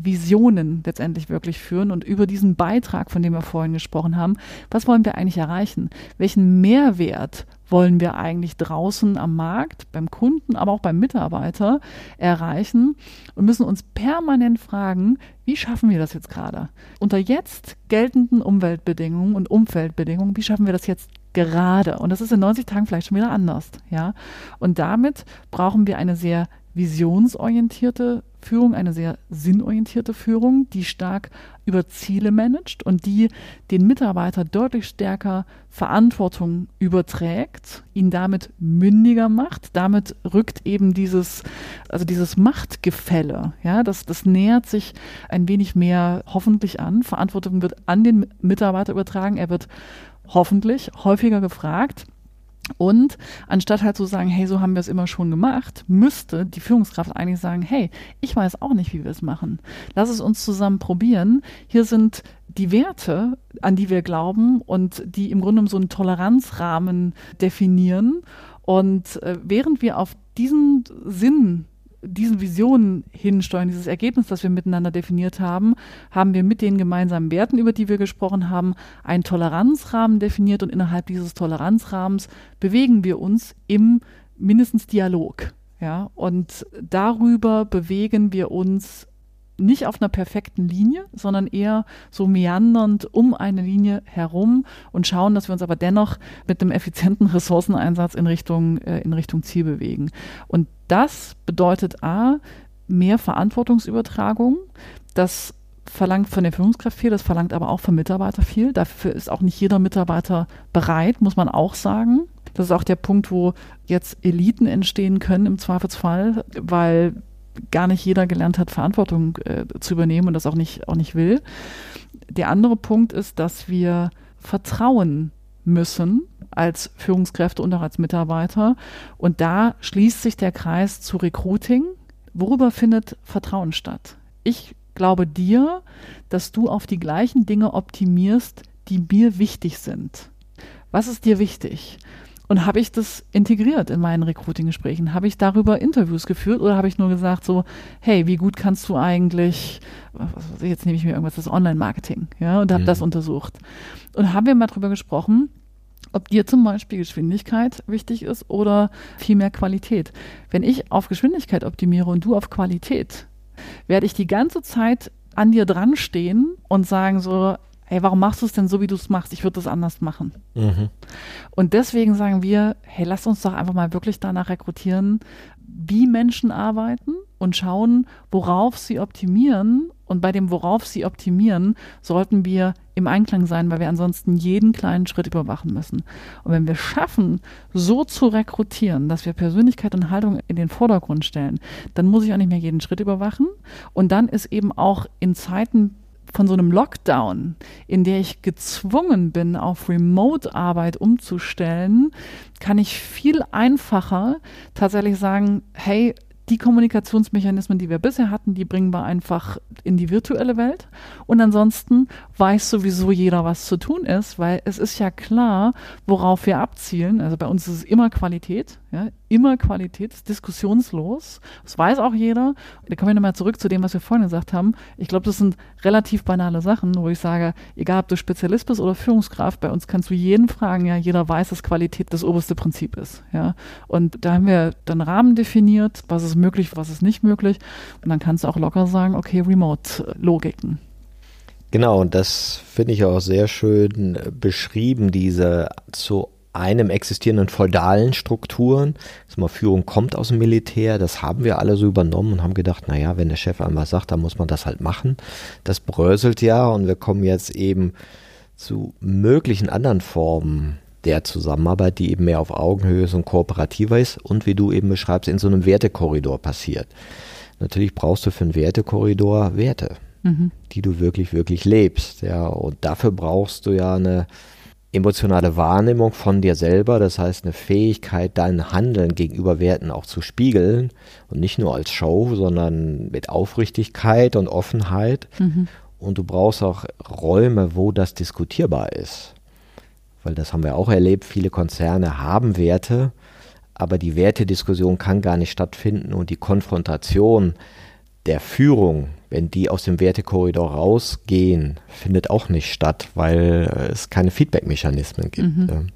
A: Visionen letztendlich wirklich führen und über diesen Beitrag, von dem wir vorhin gesprochen haben, was wollen wir eigentlich erreichen? Welchen Mehrwert wollen wir eigentlich draußen am Markt, beim Kunden, aber auch beim Mitarbeiter erreichen und müssen uns permanent fragen, wie schaffen wir das jetzt gerade? Unter jetzt geltenden Umweltbedingungen und Umfeldbedingungen, wie schaffen wir das jetzt gerade? Und das ist in 90 Tagen vielleicht schon wieder anders, ja? Und damit brauchen wir eine sehr visionsorientierte Führung, eine sehr sinnorientierte Führung, die stark über Ziele managt und die den Mitarbeiter deutlich stärker Verantwortung überträgt, ihn damit mündiger macht. Damit rückt eben dieses, also dieses Machtgefälle, ja, das, das nähert sich ein wenig mehr hoffentlich an. Verantwortung wird an den Mitarbeiter übertragen. Er wird hoffentlich häufiger gefragt und anstatt halt zu sagen, hey, so haben wir es immer schon gemacht, müsste die Führungskraft eigentlich sagen, hey, ich weiß auch nicht, wie wir es machen. Lass es uns zusammen probieren. Hier sind die Werte, an die wir glauben und die im Grunde so einen Toleranzrahmen definieren. Und äh, während wir auf diesen Sinn diesen Visionen hinsteuern, dieses Ergebnis, das wir miteinander definiert haben, haben wir mit den gemeinsamen Werten, über die wir gesprochen haben, einen Toleranzrahmen definiert und innerhalb dieses Toleranzrahmens bewegen wir uns im mindestens Dialog. Ja, und darüber bewegen wir uns nicht auf einer perfekten Linie, sondern eher so meandernd um eine Linie herum und schauen, dass wir uns aber dennoch mit einem effizienten Ressourceneinsatz in Richtung, äh, in Richtung Ziel bewegen. Und das bedeutet A, mehr Verantwortungsübertragung. Das verlangt von der Führungskraft viel, das verlangt aber auch vom Mitarbeiter viel. Dafür ist auch nicht jeder Mitarbeiter bereit, muss man auch sagen. Das ist auch der Punkt, wo jetzt Eliten entstehen können im Zweifelsfall, weil gar nicht jeder gelernt hat, Verantwortung äh, zu übernehmen und das auch nicht, auch nicht will. Der andere Punkt ist, dass wir vertrauen müssen als Führungskräfte und auch als Mitarbeiter. Und da schließt sich der Kreis zu Recruiting. Worüber findet Vertrauen statt? Ich glaube dir, dass du auf die gleichen Dinge optimierst, die mir wichtig sind. Was ist dir wichtig? Und habe ich das integriert in meinen Recruiting-Gesprächen? Habe ich darüber Interviews geführt oder habe ich nur gesagt so, hey, wie gut kannst du eigentlich, jetzt nehme ich mir irgendwas, das Online-Marketing, ja, und habe mhm. das untersucht. Und haben wir mal drüber gesprochen, ob dir zum Beispiel Geschwindigkeit wichtig ist oder viel mehr Qualität. Wenn ich auf Geschwindigkeit optimiere und du auf Qualität, werde ich die ganze Zeit an dir dran stehen und sagen so, hey, warum machst du es denn so, wie du es machst? Ich würde das anders machen. Mhm. Und deswegen sagen wir, hey, lass uns doch einfach mal wirklich danach rekrutieren, wie Menschen arbeiten und schauen, worauf sie optimieren. Und bei dem, worauf sie optimieren, sollten wir im Einklang sein, weil wir ansonsten jeden kleinen Schritt überwachen müssen. Und wenn wir schaffen, so zu rekrutieren, dass wir Persönlichkeit und Haltung in den Vordergrund stellen, dann muss ich auch nicht mehr jeden Schritt überwachen. Und dann ist eben auch in Zeiten von so einem Lockdown, in der ich gezwungen bin, auf Remote-Arbeit umzustellen, kann ich viel einfacher tatsächlich sagen, hey, die Kommunikationsmechanismen, die wir bisher hatten, die bringen wir einfach in die virtuelle Welt. Und ansonsten weiß sowieso jeder, was zu tun ist, weil es ist ja klar, worauf wir abzielen. Also bei uns ist es immer Qualität, ja, immer Qualität, diskussionslos. Das weiß auch jeder. Da kommen wir nochmal zurück zu dem, was wir vorhin gesagt haben. Ich glaube, das sind relativ banale Sachen, wo ich sage, egal ob du Spezialist bist oder Führungskraft, bei uns kannst du jeden fragen, ja, jeder weiß, dass Qualität das oberste Prinzip ist, ja. Und da haben wir dann Rahmen definiert, was ist möglich, was ist nicht möglich. Und dann kannst du auch locker sagen, okay, Remote-Logiken.
C: Genau, und das finde ich auch sehr schön beschrieben, diese zu einem existierenden feudalen Strukturen. Mal, Führung kommt aus dem Militär, das haben wir alle so übernommen und haben gedacht, naja, wenn der Chef einmal sagt, dann muss man das halt machen. Das bröselt ja und wir kommen jetzt eben zu möglichen anderen Formen der Zusammenarbeit, die eben mehr auf Augenhöhe ist und kooperativer ist und wie du eben beschreibst, in so einem Wertekorridor passiert. Natürlich brauchst du für einen Wertekorridor Werte, mhm. die du wirklich, wirklich lebst. Ja, und dafür brauchst du ja eine emotionale Wahrnehmung von dir selber, das heißt eine Fähigkeit, dein Handeln gegenüber Werten auch zu spiegeln und nicht nur als Show, sondern mit Aufrichtigkeit und Offenheit. Mhm. Und du brauchst auch Räume, wo das diskutierbar ist. Weil das haben wir auch erlebt, viele Konzerne haben Werte, aber die Wertediskussion kann gar nicht stattfinden und die Konfrontation der Führung wenn die aus dem Wertekorridor rausgehen, findet auch nicht statt, weil es keine Feedback-Mechanismen gibt. Mhm.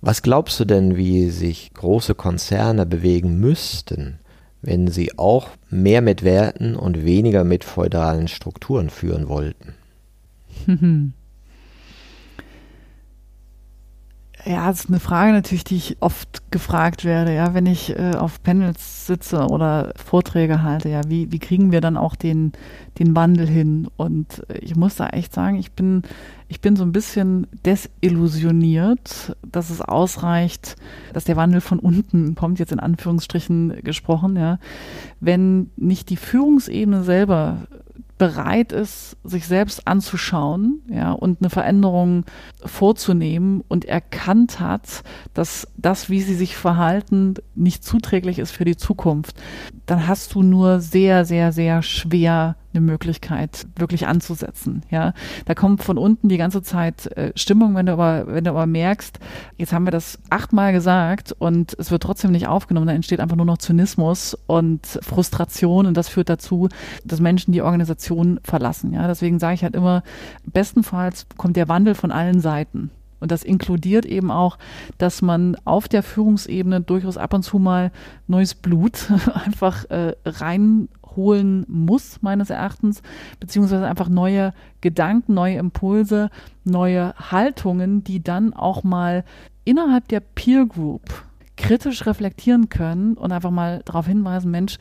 C: Was glaubst du denn, wie sich große Konzerne bewegen müssten, wenn sie auch mehr mit Werten und weniger mit feudalen Strukturen führen wollten? (laughs)
A: Ja, das ist eine Frage natürlich, die ich oft gefragt werde, ja, wenn ich äh, auf Panels sitze oder Vorträge halte, ja, wie, wie kriegen wir dann auch den, den Wandel hin? Und ich muss da echt sagen, ich bin, ich bin so ein bisschen desillusioniert, dass es ausreicht, dass der Wandel von unten kommt, jetzt in Anführungsstrichen gesprochen, ja, wenn nicht die Führungsebene selber bereit ist, sich selbst anzuschauen, ja, und eine Veränderung vorzunehmen. Und erkannt hat, dass das, wie sie sich verhalten, nicht zuträglich ist für die Zukunft, dann hast du nur sehr, sehr, sehr schwer eine Möglichkeit, wirklich anzusetzen. Ja, da kommt von unten die ganze Zeit äh, Stimmung, wenn du aber, wenn du aber merkst, jetzt haben wir das achtmal gesagt und es wird trotzdem nicht aufgenommen, dann entsteht einfach nur noch Zynismus und Frustration und das führt dazu, dass Menschen die Organisation verlassen. Ja, deswegen sage ich halt immer, bestenfalls kommt der Wandel von allen Seiten. Und das inkludiert eben auch, dass man auf der Führungsebene durchaus ab und zu mal neues Blut (laughs) einfach äh, rein holen muss, meines Erachtens, beziehungsweise einfach neue Gedanken, neue Impulse, neue Haltungen, die dann auch mal innerhalb der Peer Group kritisch reflektieren können und einfach mal darauf hinweisen, Mensch,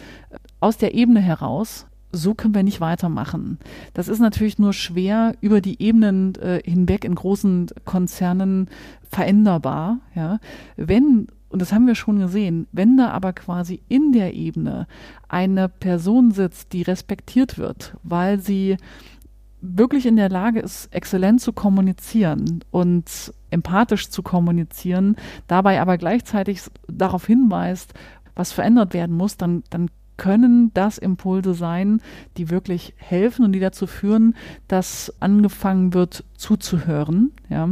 A: aus der Ebene heraus, so können wir nicht weitermachen. Das ist natürlich nur schwer über die Ebenen äh, hinweg in großen Konzernen veränderbar. Ja. Wenn und das haben wir schon gesehen, wenn da aber quasi in der Ebene eine Person sitzt, die respektiert wird, weil sie wirklich in der Lage ist, exzellent zu kommunizieren und empathisch zu kommunizieren, dabei aber gleichzeitig darauf hinweist, was verändert werden muss, dann, dann können das Impulse sein, die wirklich helfen und die dazu führen, dass angefangen wird zuzuhören. Ja.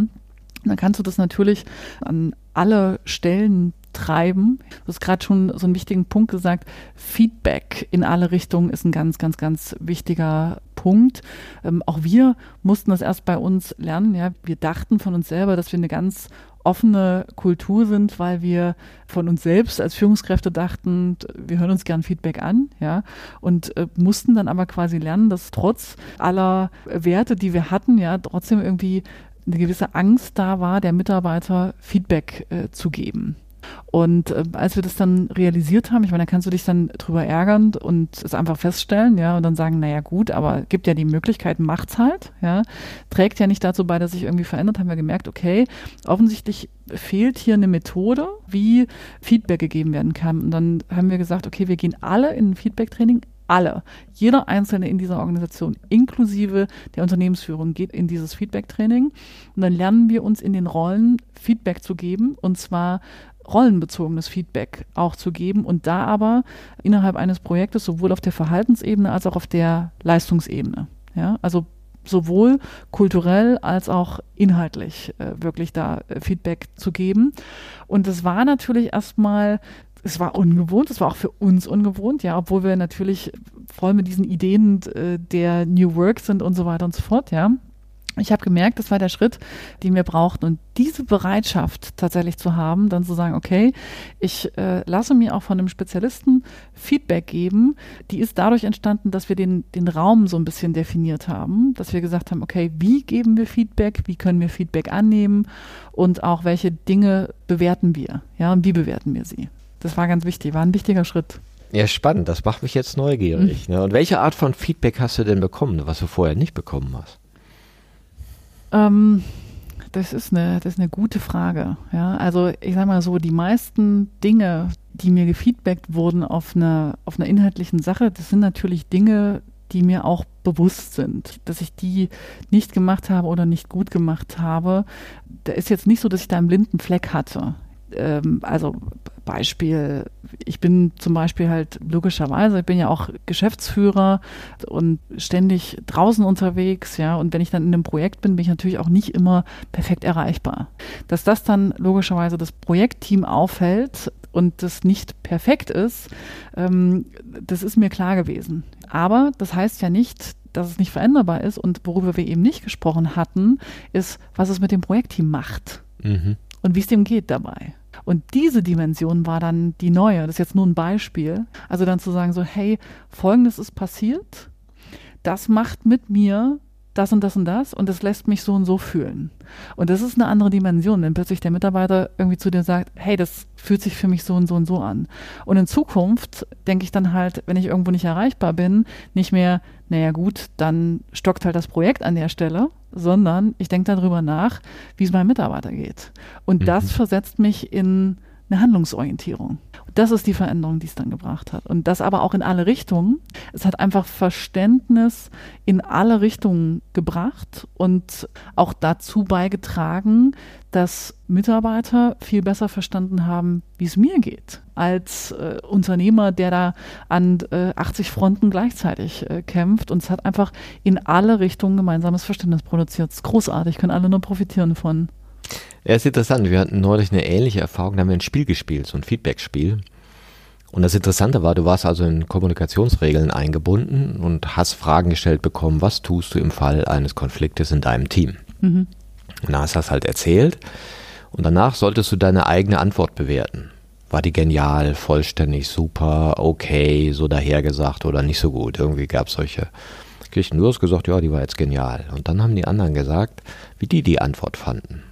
A: Dann kannst du das natürlich an alle Stellen treiben. Du hast gerade schon so einen wichtigen Punkt gesagt. Feedback in alle Richtungen ist ein ganz, ganz, ganz wichtiger Punkt. Ähm, auch wir mussten das erst bei uns lernen. Ja, wir dachten von uns selber, dass wir eine ganz offene Kultur sind, weil wir von uns selbst als Führungskräfte dachten, wir hören uns gern Feedback an, ja, und äh, mussten dann aber quasi lernen, dass trotz aller Werte, die wir hatten, ja, trotzdem irgendwie eine gewisse Angst da war, der Mitarbeiter Feedback äh, zu geben. Und äh, als wir das dann realisiert haben, ich meine, da kannst du dich dann drüber ärgern und es einfach feststellen, ja, und dann sagen, naja gut, aber gibt ja die Möglichkeit, macht's halt, ja, trägt ja nicht dazu bei, dass sich irgendwie verändert, haben wir gemerkt, okay, offensichtlich fehlt hier eine Methode, wie Feedback gegeben werden kann. Und dann haben wir gesagt, okay, wir gehen alle in ein Feedback-Training, alle, jeder Einzelne in dieser Organisation, inklusive der Unternehmensführung, geht in dieses Feedback-Training. Und dann lernen wir uns in den Rollen Feedback zu geben, und zwar rollenbezogenes Feedback auch zu geben und da aber innerhalb eines Projektes sowohl auf der Verhaltensebene als auch auf der Leistungsebene. Ja, also sowohl kulturell als auch inhaltlich äh, wirklich da äh, Feedback zu geben. Und es war natürlich erstmal es war ungewohnt, es war auch für uns ungewohnt, ja, obwohl wir natürlich voll mit diesen Ideen äh, der New Work sind und so weiter und so fort, ja. Ich habe gemerkt, das war der Schritt, den wir brauchten. Und diese Bereitschaft tatsächlich zu haben, dann zu sagen, okay, ich äh, lasse mir auch von einem Spezialisten Feedback geben, die ist dadurch entstanden, dass wir den, den Raum so ein bisschen definiert haben, dass wir gesagt haben, okay, wie geben wir Feedback, wie können wir Feedback annehmen und auch welche Dinge bewerten wir, ja, und wie bewerten wir sie. Das war ganz wichtig, war ein wichtiger Schritt.
C: Ja, spannend. Das macht mich jetzt neugierig. Mhm. Ne? Und welche Art von Feedback hast du denn bekommen, was du vorher nicht bekommen hast?
A: Ähm, das ist eine, das ist eine gute Frage. Ja, also ich sag mal so, die meisten Dinge, die mir gefeedbackt wurden auf einer, auf einer inhaltlichen Sache, das sind natürlich Dinge, die mir auch bewusst sind, dass ich die nicht gemacht habe oder nicht gut gemacht habe. Da ist jetzt nicht so, dass ich da einen blinden Fleck hatte. Ähm, also Beispiel, ich bin zum Beispiel halt logischerweise, ich bin ja auch Geschäftsführer und ständig draußen unterwegs, ja, und wenn ich dann in einem Projekt bin, bin ich natürlich auch nicht immer perfekt erreichbar. Dass das dann logischerweise das Projektteam auffällt und das nicht perfekt ist, ähm, das ist mir klar gewesen. Aber das heißt ja nicht, dass es nicht veränderbar ist und worüber wir eben nicht gesprochen hatten, ist, was es mit dem Projektteam macht mhm. und wie es dem geht dabei. Und diese Dimension war dann die neue. Das ist jetzt nur ein Beispiel. Also dann zu sagen so, hey, folgendes ist passiert. Das macht mit mir das und das und das und das lässt mich so und so fühlen. Und das ist eine andere Dimension, wenn plötzlich der Mitarbeiter irgendwie zu dir sagt, hey, das fühlt sich für mich so und so und so an. Und in Zukunft denke ich dann halt, wenn ich irgendwo nicht erreichbar bin, nicht mehr, naja gut, dann stockt halt das Projekt an der Stelle, sondern ich denke darüber nach, wie es meinem Mitarbeiter geht. Und mhm. das versetzt mich in eine Handlungsorientierung. Das ist die Veränderung, die es dann gebracht hat. Und das aber auch in alle Richtungen. Es hat einfach Verständnis in alle Richtungen gebracht und auch dazu beigetragen, dass Mitarbeiter viel besser verstanden haben, wie es mir geht, als äh, Unternehmer, der da an äh, 80 Fronten gleichzeitig äh, kämpft. Und es hat einfach in alle Richtungen gemeinsames Verständnis produziert. Es ist großartig, können alle nur profitieren von.
C: Ja, ist interessant. Wir hatten neulich eine ähnliche Erfahrung, da haben wir ein Spiel gespielt, so ein Feedback-Spiel. Und das Interessante war, du warst also in Kommunikationsregeln eingebunden und hast Fragen gestellt bekommen, was tust du im Fall eines Konfliktes in deinem Team? Mhm. Und da hast du das halt erzählt und danach solltest du deine eigene Antwort bewerten. War die genial, vollständig, super, okay, so dahergesagt oder nicht so gut? Irgendwie gab es solche Geschichten. Du hast gesagt, ja, die war jetzt genial. Und dann haben die anderen gesagt, wie die die Antwort fanden.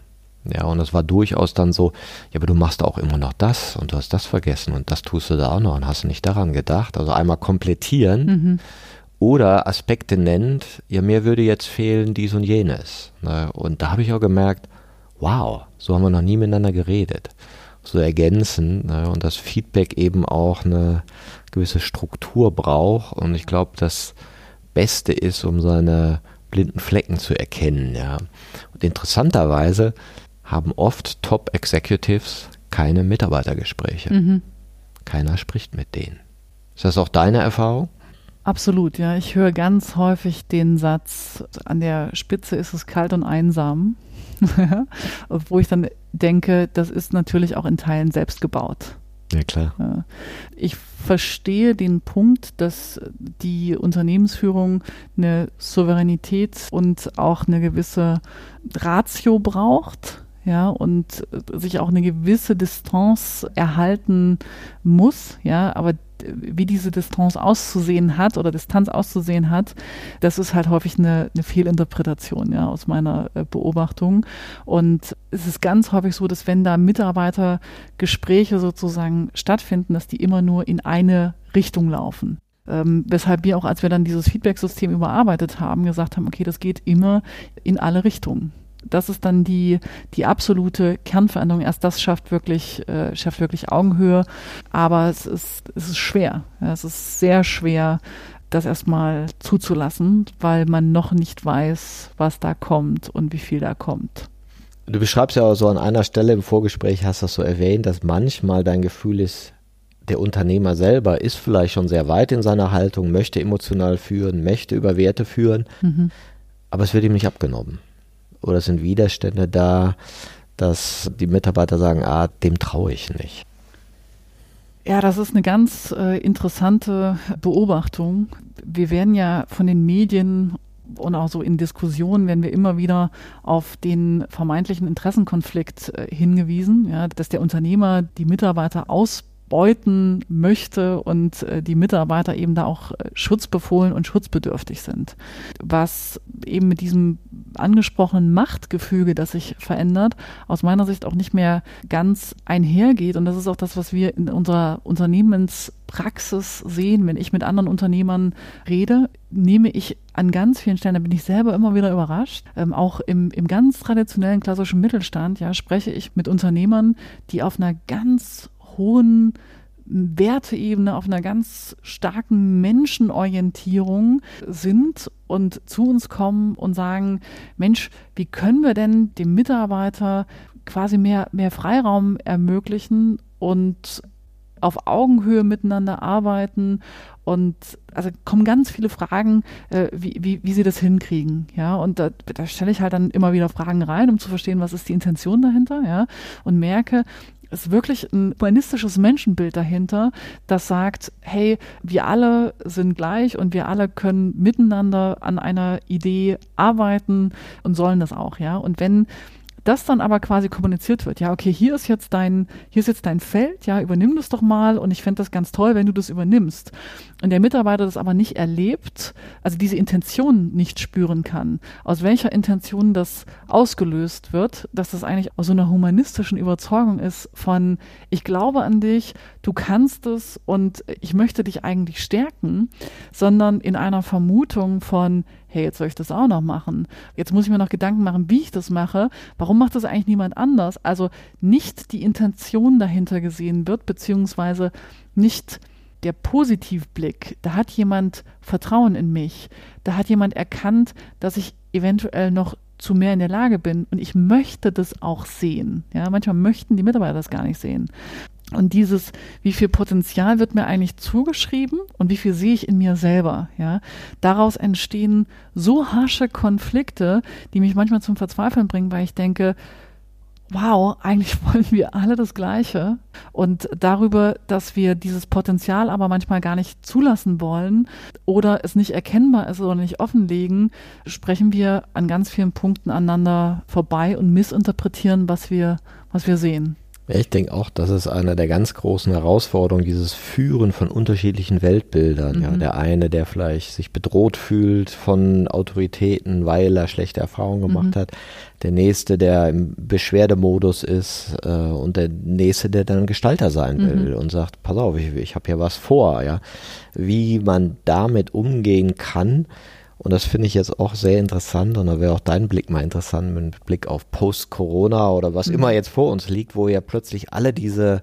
C: Ja, und es war durchaus dann so, ja, aber du machst auch immer noch das und du hast das vergessen und das tust du da auch noch und hast nicht daran gedacht. Also einmal komplettieren mhm. oder Aspekte nennt, ja, mir würde jetzt fehlen dies und jenes. Ne? Und da habe ich auch gemerkt, wow, so haben wir noch nie miteinander geredet. So ergänzen ne? und das Feedback eben auch eine gewisse Struktur braucht. Und ich glaube, das Beste ist, um seine blinden Flecken zu erkennen. Ja. Und interessanterweise haben oft Top-Executives keine Mitarbeitergespräche. Mhm. Keiner spricht mit denen. Ist das auch deine Erfahrung?
A: Absolut, ja. Ich höre ganz häufig den Satz, an der Spitze ist es kalt und einsam. (laughs) Wo ich dann denke, das ist natürlich auch in Teilen selbst gebaut.
C: Ja, klar.
A: Ich verstehe den Punkt, dass die Unternehmensführung eine Souveränität und auch eine gewisse Ratio braucht ja, und sich auch eine gewisse Distanz erhalten muss, ja, aber wie diese Distanz auszusehen hat oder Distanz auszusehen hat, das ist halt häufig eine, eine Fehlinterpretation, ja, aus meiner äh, Beobachtung. Und es ist ganz häufig so, dass wenn da Mitarbeitergespräche sozusagen stattfinden, dass die immer nur in eine Richtung laufen. Ähm, weshalb wir auch, als wir dann dieses Feedback-System überarbeitet haben, gesagt haben, okay, das geht immer in alle Richtungen. Das ist dann die, die absolute Kernveränderung. Erst das schafft wirklich, äh, schafft wirklich Augenhöhe. Aber es ist, es ist schwer. Ja, es ist sehr schwer, das erstmal zuzulassen, weil man noch nicht weiß, was da kommt und wie viel da kommt.
C: Du beschreibst ja auch so an einer Stelle im Vorgespräch, hast du das so erwähnt, dass manchmal dein Gefühl ist, der Unternehmer selber ist vielleicht schon sehr weit in seiner Haltung, möchte emotional führen, möchte über Werte führen, mhm. aber es wird ihm nicht abgenommen. Oder sind Widerstände da, dass die Mitarbeiter sagen, ah, dem traue ich nicht.
A: Ja, das ist eine ganz äh, interessante Beobachtung. Wir werden ja von den Medien und auch so in Diskussionen werden wir immer wieder auf den vermeintlichen Interessenkonflikt äh, hingewiesen, ja, dass der Unternehmer die Mitarbeiter aus beuten möchte und äh, die Mitarbeiter eben da auch äh, schutzbefohlen und schutzbedürftig sind. Was eben mit diesem angesprochenen Machtgefüge, das sich verändert, aus meiner Sicht auch nicht mehr ganz einhergeht. Und das ist auch das, was wir in unserer Unternehmenspraxis sehen. Wenn ich mit anderen Unternehmern rede, nehme ich an ganz vielen Stellen, da bin ich selber immer wieder überrascht, ähm, auch im, im ganz traditionellen klassischen Mittelstand, ja, spreche ich mit Unternehmern, die auf einer ganz hohen Werteebene, auf einer ganz starken Menschenorientierung sind und zu uns kommen und sagen, Mensch, wie können wir denn dem Mitarbeiter quasi mehr, mehr Freiraum ermöglichen und auf Augenhöhe miteinander arbeiten und also kommen ganz viele Fragen, äh, wie, wie, wie sie das hinkriegen, ja. Und da, da stelle ich halt dann immer wieder Fragen rein, um zu verstehen, was ist die Intention dahinter, ja. Und merke, ist wirklich ein humanistisches Menschenbild dahinter, das sagt, hey, wir alle sind gleich und wir alle können miteinander an einer Idee arbeiten und sollen das auch, ja. Und wenn das dann aber quasi kommuniziert wird, ja, okay, hier ist jetzt dein, hier ist jetzt dein Feld, ja, übernimm das doch mal. Und ich fände das ganz toll, wenn du das übernimmst. Und der Mitarbeiter das aber nicht erlebt, also diese Intention nicht spüren kann, aus welcher Intention das ausgelöst wird, dass das eigentlich aus so einer humanistischen Überzeugung ist von, ich glaube an dich, du kannst es und ich möchte dich eigentlich stärken, sondern in einer Vermutung von, hey, jetzt soll ich das auch noch machen. Jetzt muss ich mir noch Gedanken machen, wie ich das mache. Warum macht das eigentlich niemand anders? Also nicht die Intention dahinter gesehen wird, beziehungsweise nicht der Positivblick. Da hat jemand Vertrauen in mich. Da hat jemand erkannt, dass ich eventuell noch zu mehr in der Lage bin und ich möchte das auch sehen. Ja, manchmal möchten die Mitarbeiter das gar nicht sehen. Und dieses, wie viel Potenzial wird mir eigentlich zugeschrieben und wie viel sehe ich in mir selber, ja? Daraus entstehen so harsche Konflikte, die mich manchmal zum Verzweifeln bringen, weil ich denke, wow, eigentlich (laughs) wollen wir alle das Gleiche. Und darüber, dass wir dieses Potenzial aber manchmal gar nicht zulassen wollen oder es nicht erkennbar ist oder nicht offenlegen, sprechen wir an ganz vielen Punkten aneinander vorbei und missinterpretieren, was wir, was wir sehen.
C: Ich denke auch, das ist eine der ganz großen Herausforderungen, dieses Führen von unterschiedlichen Weltbildern. Mhm. Ja, der eine, der vielleicht sich bedroht fühlt von Autoritäten, weil er schlechte Erfahrungen gemacht mhm. hat. Der nächste, der im Beschwerdemodus ist äh, und der nächste, der dann Gestalter sein will mhm. und sagt, pass auf, ich, ich habe hier was vor. Ja, wie man damit umgehen kann und das finde ich jetzt auch sehr interessant und da wäre auch dein Blick mal interessant mit Blick auf Post-Corona oder was mhm. immer jetzt vor uns liegt, wo ja plötzlich alle diese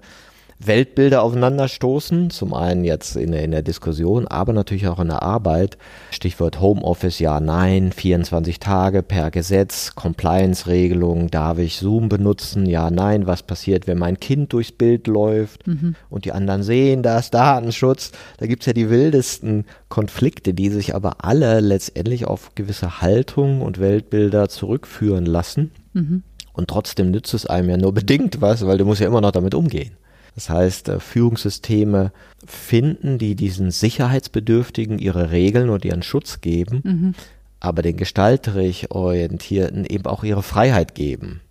C: Weltbilder aufeinanderstoßen. Zum einen jetzt in der, in der Diskussion, aber natürlich auch in der Arbeit. Stichwort Homeoffice, ja, nein, 24 Tage per Gesetz, Compliance-Regelung, darf ich Zoom benutzen? Ja, nein, was passiert, wenn mein Kind durchs Bild läuft mhm. und die anderen sehen das, Datenschutz? Da gibt's ja die wildesten Konflikte, die sich aber alle letztendlich auf gewisse Haltung und Weltbilder zurückführen lassen. Mhm. Und trotzdem nützt es einem ja nur bedingt was, weil du musst ja immer noch damit umgehen. Das heißt, äh, Führungssysteme finden, die diesen Sicherheitsbedürftigen ihre Regeln und ihren Schutz geben, mhm. aber den gestalterisch Orientierten eben auch ihre Freiheit geben.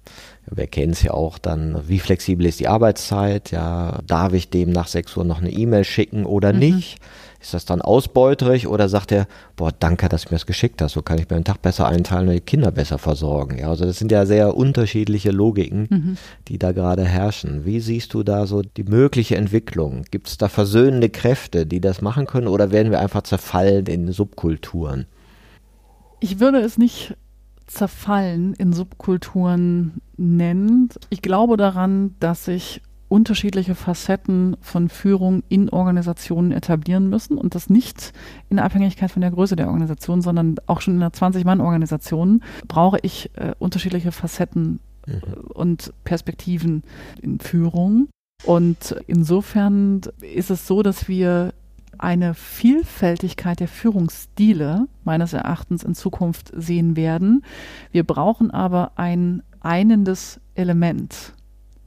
C: Wir kennen es ja auch dann, wie flexibel ist die Arbeitszeit? Ja, darf ich dem nach 6 Uhr noch eine E-Mail schicken oder mhm. nicht? Ist das dann ausbeuterig oder sagt er, boah, danke, dass du mir das geschickt hast, so kann ich mir den Tag besser einteilen und die Kinder besser versorgen. Ja, also das sind ja sehr unterschiedliche Logiken, mhm. die da gerade herrschen. Wie siehst du da so die mögliche Entwicklung? Gibt es da versöhnende Kräfte, die das machen können oder werden wir einfach zerfallen in Subkulturen?
A: Ich würde es nicht zerfallen in Subkulturen nennen. Ich glaube daran, dass sich unterschiedliche Facetten von Führung in Organisationen etablieren müssen und das nicht in Abhängigkeit von der Größe der Organisation, sondern auch schon in einer 20-Mann-Organisation brauche ich äh, unterschiedliche Facetten mhm. und Perspektiven in Führung. Und insofern ist es so, dass wir eine Vielfältigkeit der Führungsstile meines Erachtens in Zukunft sehen werden. Wir brauchen aber ein einendes Element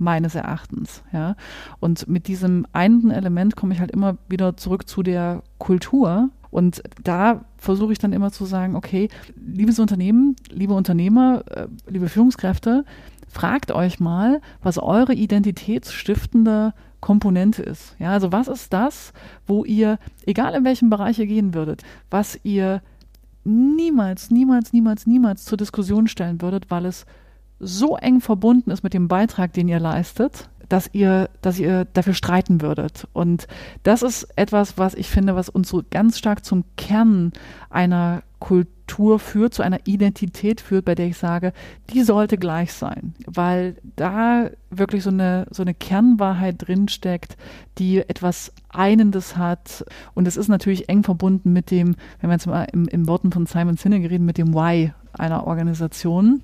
A: meines Erachtens. Ja. Und mit diesem einen Element komme ich halt immer wieder zurück zu der Kultur. Und da versuche ich dann immer zu sagen, okay, liebes Unternehmen, liebe Unternehmer, äh, liebe Führungskräfte, fragt euch mal, was eure identitätsstiftende Komponente ist. Ja, also was ist das, wo ihr, egal in welchem Bereich ihr gehen würdet, was ihr niemals, niemals, niemals, niemals zur Diskussion stellen würdet, weil es so eng verbunden ist mit dem Beitrag, den ihr leistet, dass ihr, dass ihr dafür streiten würdet. Und das ist etwas, was ich finde, was uns so ganz stark zum Kern einer Kultur führt, zu einer Identität führt, bei der ich sage, die sollte gleich sein, weil da wirklich so eine, so eine Kernwahrheit drinsteckt, die etwas Einendes hat. Und es ist natürlich eng verbunden mit dem, wenn wir jetzt mal im, im Worten von Simon Sinek reden, mit dem Why einer Organisation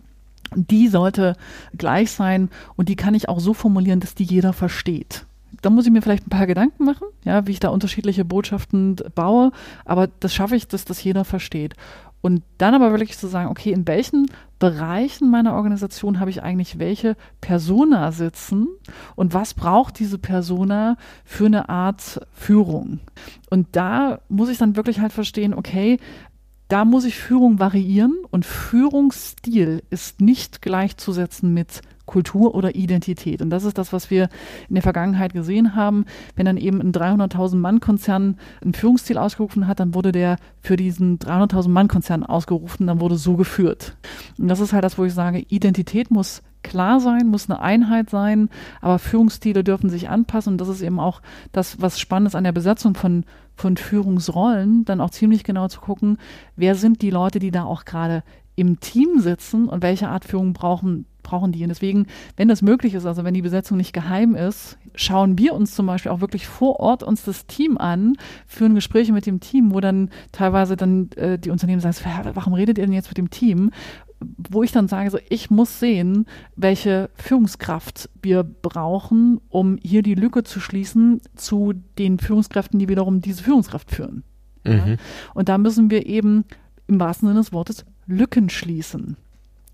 A: die sollte gleich sein und die kann ich auch so formulieren, dass die jeder versteht. Da muss ich mir vielleicht ein paar Gedanken machen, ja, wie ich da unterschiedliche Botschaften baue, aber das schaffe ich, dass das jeder versteht. Und dann aber wirklich zu sagen, okay, in welchen Bereichen meiner Organisation habe ich eigentlich welche Persona sitzen und was braucht diese Persona für eine Art Führung? Und da muss ich dann wirklich halt verstehen, okay, da muss ich Führung variieren und Führungsstil ist nicht gleichzusetzen mit Kultur oder Identität. Und das ist das, was wir in der Vergangenheit gesehen haben. Wenn dann eben ein 300.000 Mann Konzern einen Führungsstil ausgerufen hat, dann wurde der für diesen 300.000 Mann Konzern ausgerufen, dann wurde so geführt. Und das ist halt das, wo ich sage, Identität muss klar sein, muss eine Einheit sein, aber Führungsstile dürfen sich anpassen und das ist eben auch das, was spannend ist an der Besetzung von, von Führungsrollen, dann auch ziemlich genau zu gucken, wer sind die Leute, die da auch gerade im Team sitzen und welche Art Führung brauchen, brauchen die. Und deswegen, wenn das möglich ist, also wenn die Besetzung nicht geheim ist, schauen wir uns zum Beispiel auch wirklich vor Ort uns das Team an, führen Gespräche mit dem Team, wo dann teilweise dann äh, die Unternehmen sagen, warum redet ihr denn jetzt mit dem Team? Wo ich dann sage, so, ich muss sehen, welche Führungskraft wir brauchen, um hier die Lücke zu schließen zu den Führungskräften, die wiederum diese Führungskraft führen. Mhm. Ja? Und da müssen wir eben im wahrsten Sinne des Wortes Lücken schließen.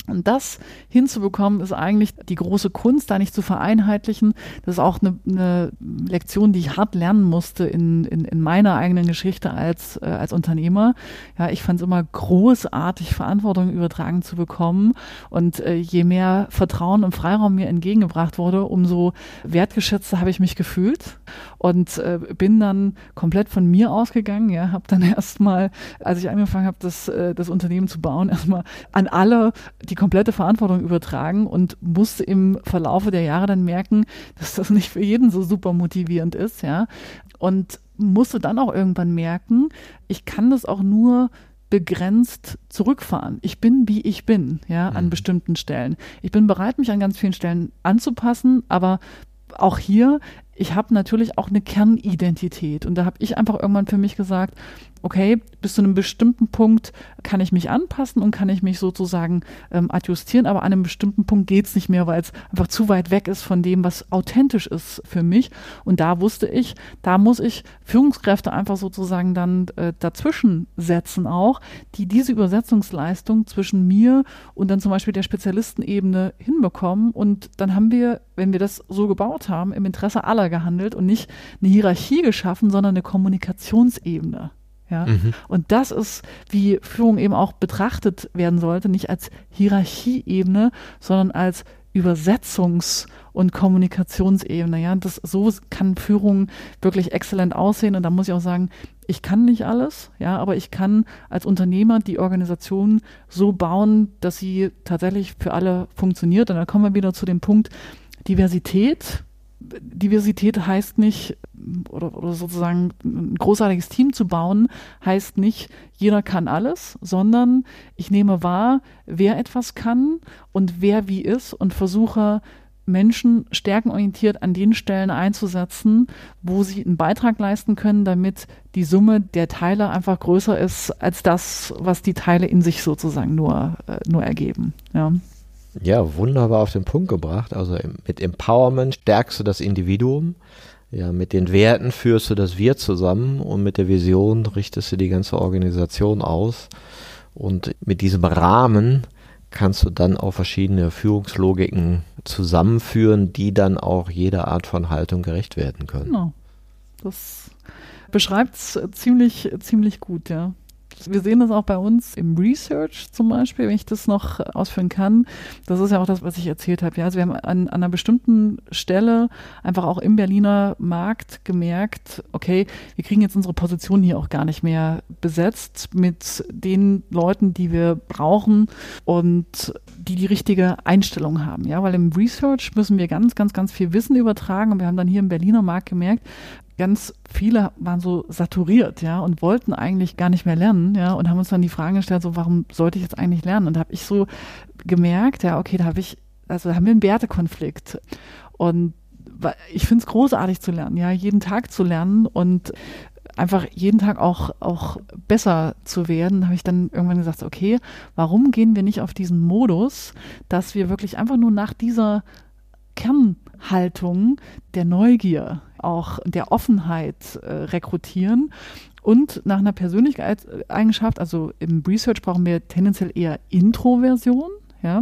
A: Und das hinzubekommen, ist eigentlich die große Kunst, da nicht zu vereinheitlichen. Das ist auch eine, eine Lektion, die ich hart lernen musste in, in, in meiner eigenen Geschichte als, äh, als Unternehmer. Ja, ich fand es immer großartig, Verantwortung übertragen zu bekommen. Und äh, je mehr Vertrauen und Freiraum mir entgegengebracht wurde, umso wertgeschätzter habe ich mich gefühlt. Und äh, bin dann komplett von mir ausgegangen. Ja, habe dann (laughs) erstmal, als ich angefangen habe, das, äh, das Unternehmen zu bauen, erstmal an alle, die komplette Verantwortung übertragen und musste im Verlaufe der Jahre dann merken, dass das nicht für jeden so super motivierend ist, ja. Und musste dann auch irgendwann merken, ich kann das auch nur begrenzt zurückfahren. Ich bin, wie ich bin, ja, an mhm. bestimmten Stellen. Ich bin bereit, mich an ganz vielen Stellen anzupassen, aber auch hier, ich habe natürlich auch eine Kernidentität. Und da habe ich einfach irgendwann für mich gesagt, okay, bis zu einem bestimmten Punkt kann ich mich anpassen und kann ich mich sozusagen ähm, adjustieren, aber an einem bestimmten Punkt geht's nicht mehr, weil es einfach zu weit weg ist von dem, was authentisch ist für mich. Und da wusste ich, da muss ich Führungskräfte einfach sozusagen dann äh, dazwischen setzen auch, die diese Übersetzungsleistung zwischen mir und dann zum Beispiel der Spezialistenebene hinbekommen. Und dann haben wir, wenn wir das so gebaut haben, im Interesse aller gehandelt und nicht eine Hierarchie geschaffen, sondern eine Kommunikationsebene. Ja? Mhm. Und das ist, wie Führung eben auch betrachtet werden sollte, nicht als Hierarchieebene, sondern als Übersetzungs- und Kommunikationsebene. Ja, das, so kann Führung wirklich exzellent aussehen. Und da muss ich auch sagen, ich kann nicht alles, ja, aber ich kann als Unternehmer die Organisation so bauen, dass sie tatsächlich für alle funktioniert. Und da kommen wir wieder zu dem Punkt Diversität. Diversität heißt nicht, oder, oder sozusagen ein großartiges Team zu bauen, heißt nicht, jeder kann alles, sondern ich nehme wahr, wer etwas kann und wer wie ist und versuche Menschen stärkenorientiert an den Stellen einzusetzen, wo sie einen Beitrag leisten können, damit die Summe der Teile einfach größer ist als das, was die Teile in sich sozusagen nur, äh, nur ergeben. Ja.
C: Ja, wunderbar auf den Punkt gebracht. Also mit Empowerment stärkst du das Individuum. Ja, mit den Werten führst du das Wir zusammen und mit der Vision richtest du die ganze Organisation aus. Und mit diesem Rahmen kannst du dann auch verschiedene Führungslogiken zusammenführen, die dann auch jeder Art von Haltung gerecht werden können. Genau.
A: Das beschreibt es ziemlich, ziemlich gut, ja. Wir sehen das auch bei uns im Research zum Beispiel, wenn ich das noch ausführen kann. Das ist ja auch das, was ich erzählt habe. Ja, also wir haben an, an einer bestimmten Stelle einfach auch im Berliner Markt gemerkt, okay, wir kriegen jetzt unsere Position hier auch gar nicht mehr besetzt mit den Leuten, die wir brauchen und die die richtige Einstellung haben. Ja, weil im Research müssen wir ganz, ganz, ganz viel Wissen übertragen und wir haben dann hier im Berliner Markt gemerkt, ganz viele waren so saturiert, ja, und wollten eigentlich gar nicht mehr lernen, ja, und haben uns dann die Frage gestellt, so, warum sollte ich jetzt eigentlich lernen? Und da habe ich so gemerkt, ja, okay, da habe ich, also da haben wir einen Wertekonflikt. Und ich finde es großartig zu lernen, ja, jeden Tag zu lernen und einfach jeden Tag auch, auch besser zu werden, habe ich dann irgendwann gesagt, okay, warum gehen wir nicht auf diesen Modus, dass wir wirklich einfach nur nach dieser Kernhaltung der Neugier, auch der Offenheit äh, rekrutieren und nach einer Persönlichkeitseigenschaft, also im Research brauchen wir tendenziell eher Introversion, ja.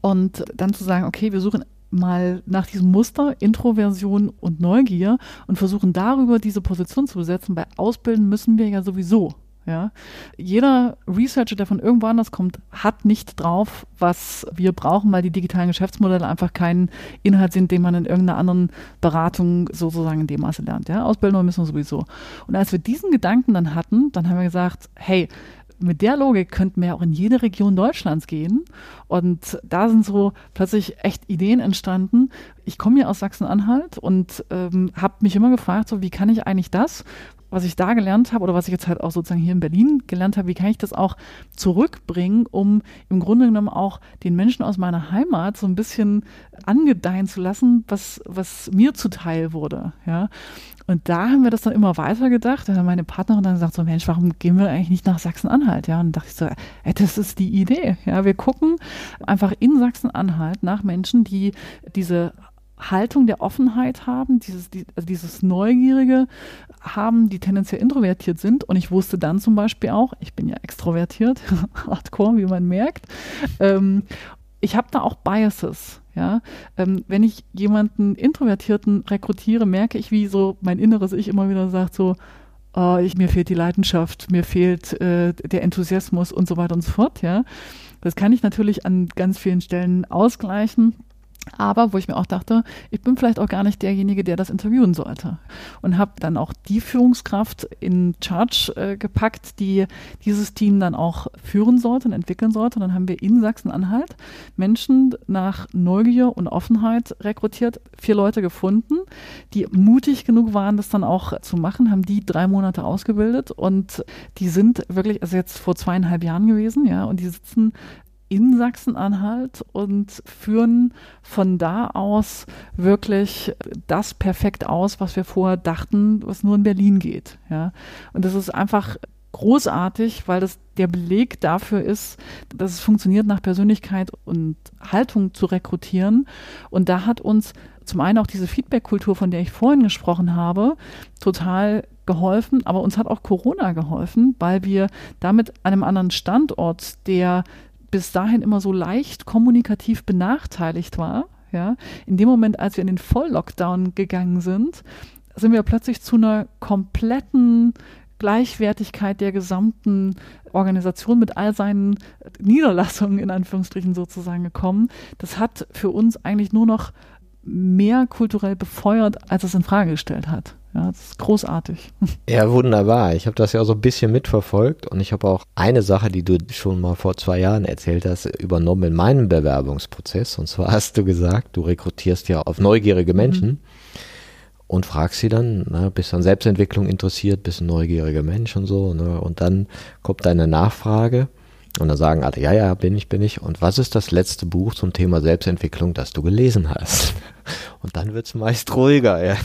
A: Und dann zu sagen, okay, wir suchen mal nach diesem Muster Introversion und Neugier und versuchen darüber diese Position zu besetzen. Bei Ausbilden müssen wir ja sowieso. Ja, jeder Researcher, der von irgendwo anders kommt, hat nicht drauf, was wir brauchen, weil die digitalen Geschäftsmodelle einfach kein Inhalt sind, den man in irgendeiner anderen Beratung sozusagen in dem Maße lernt. Ja, Ausbildung müssen wir sowieso. Und als wir diesen Gedanken dann hatten, dann haben wir gesagt, hey, mit der Logik könnten wir auch in jede Region Deutschlands gehen. Und da sind so plötzlich echt Ideen entstanden. Ich komme ja aus Sachsen-Anhalt und ähm, habe mich immer gefragt, so wie kann ich eigentlich das, was ich da gelernt habe oder was ich jetzt halt auch sozusagen hier in Berlin gelernt habe, wie kann ich das auch zurückbringen, um im Grunde genommen auch den Menschen aus meiner Heimat so ein bisschen angedeihen zu lassen, was, was mir zuteil wurde, ja. Und da haben wir das dann immer weiter gedacht. Da hat meine Partnerin dann gesagt so, Mensch, warum gehen wir eigentlich nicht nach Sachsen-Anhalt? Ja, und dachte ich so, ey, das ist die Idee. Ja, wir gucken einfach in Sachsen-Anhalt nach Menschen, die diese Haltung der Offenheit haben, dieses, die, also dieses Neugierige haben, die tendenziell introvertiert sind. Und ich wusste dann zum Beispiel auch, ich bin ja extrovertiert, (laughs) hardcore, wie man merkt. Ähm, ich habe da auch Biases. Ja, ähm, wenn ich jemanden Introvertierten rekrutiere, merke ich, wie so mein inneres Ich immer wieder sagt so, oh, ich, mir fehlt die Leidenschaft, mir fehlt äh, der Enthusiasmus und so weiter und so fort. Ja, das kann ich natürlich an ganz vielen Stellen ausgleichen. Aber wo ich mir auch dachte, ich bin vielleicht auch gar nicht derjenige, der das interviewen sollte. Und habe dann auch die Führungskraft in Charge äh, gepackt, die dieses Team dann auch führen sollte und entwickeln sollte. Und dann haben wir in Sachsen-Anhalt Menschen nach Neugier und Offenheit rekrutiert, vier Leute gefunden, die mutig genug waren, das dann auch zu machen, haben die drei Monate ausgebildet und die sind wirklich, also jetzt vor zweieinhalb Jahren gewesen, ja, und die sitzen in Sachsen-Anhalt und führen von da aus wirklich das perfekt aus, was wir vorher dachten, was nur in Berlin geht. Ja. Und das ist einfach großartig, weil das der Beleg dafür ist, dass es funktioniert, nach Persönlichkeit und Haltung zu rekrutieren. Und da hat uns zum einen auch diese Feedback-Kultur, von der ich vorhin gesprochen habe, total geholfen, aber uns hat auch Corona geholfen, weil wir damit an einem anderen Standort, der bis dahin immer so leicht kommunikativ benachteiligt war, ja, in dem Moment, als wir in den Volllockdown gegangen sind, sind wir plötzlich zu einer kompletten Gleichwertigkeit der gesamten Organisation mit all seinen Niederlassungen in Anführungsstrichen sozusagen gekommen. Das hat für uns eigentlich nur noch mehr kulturell befeuert, als es in Frage gestellt hat. Ja, das ist großartig. (laughs)
C: Ja, wunderbar. Ich habe das ja so ein bisschen mitverfolgt und ich habe auch eine Sache, die du schon mal vor zwei Jahren erzählt hast, übernommen in meinem Bewerbungsprozess. Und zwar hast du gesagt, du rekrutierst ja auf neugierige mhm. Menschen. Mhm und fragst sie dann, ne, bist an Selbstentwicklung interessiert, bist ein neugieriger Mensch und so, ne, und dann kommt deine Nachfrage und dann sagen alle, ja, ja, bin ich, bin ich. Und was ist das letzte Buch zum Thema Selbstentwicklung, das du gelesen hast? (laughs) Und dann wird's meist ruhiger. Ja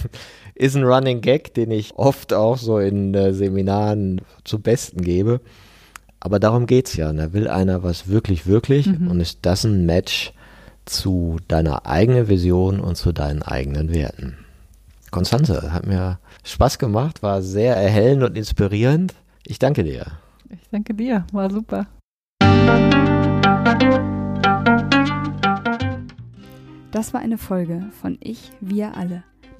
C: ist ein Running Gag, den ich oft auch so in äh, Seminaren zu Besten gebe. Aber darum geht's ja. Da ne? will einer was wirklich, wirklich mhm. und ist das ein Match zu deiner eigenen Vision und zu deinen eigenen Werten. Konstanze, hat mir Spaß gemacht, war sehr erhellend und inspirierend. Ich danke dir.
A: Ich danke dir, war super.
B: Das war eine Folge von Ich, wir alle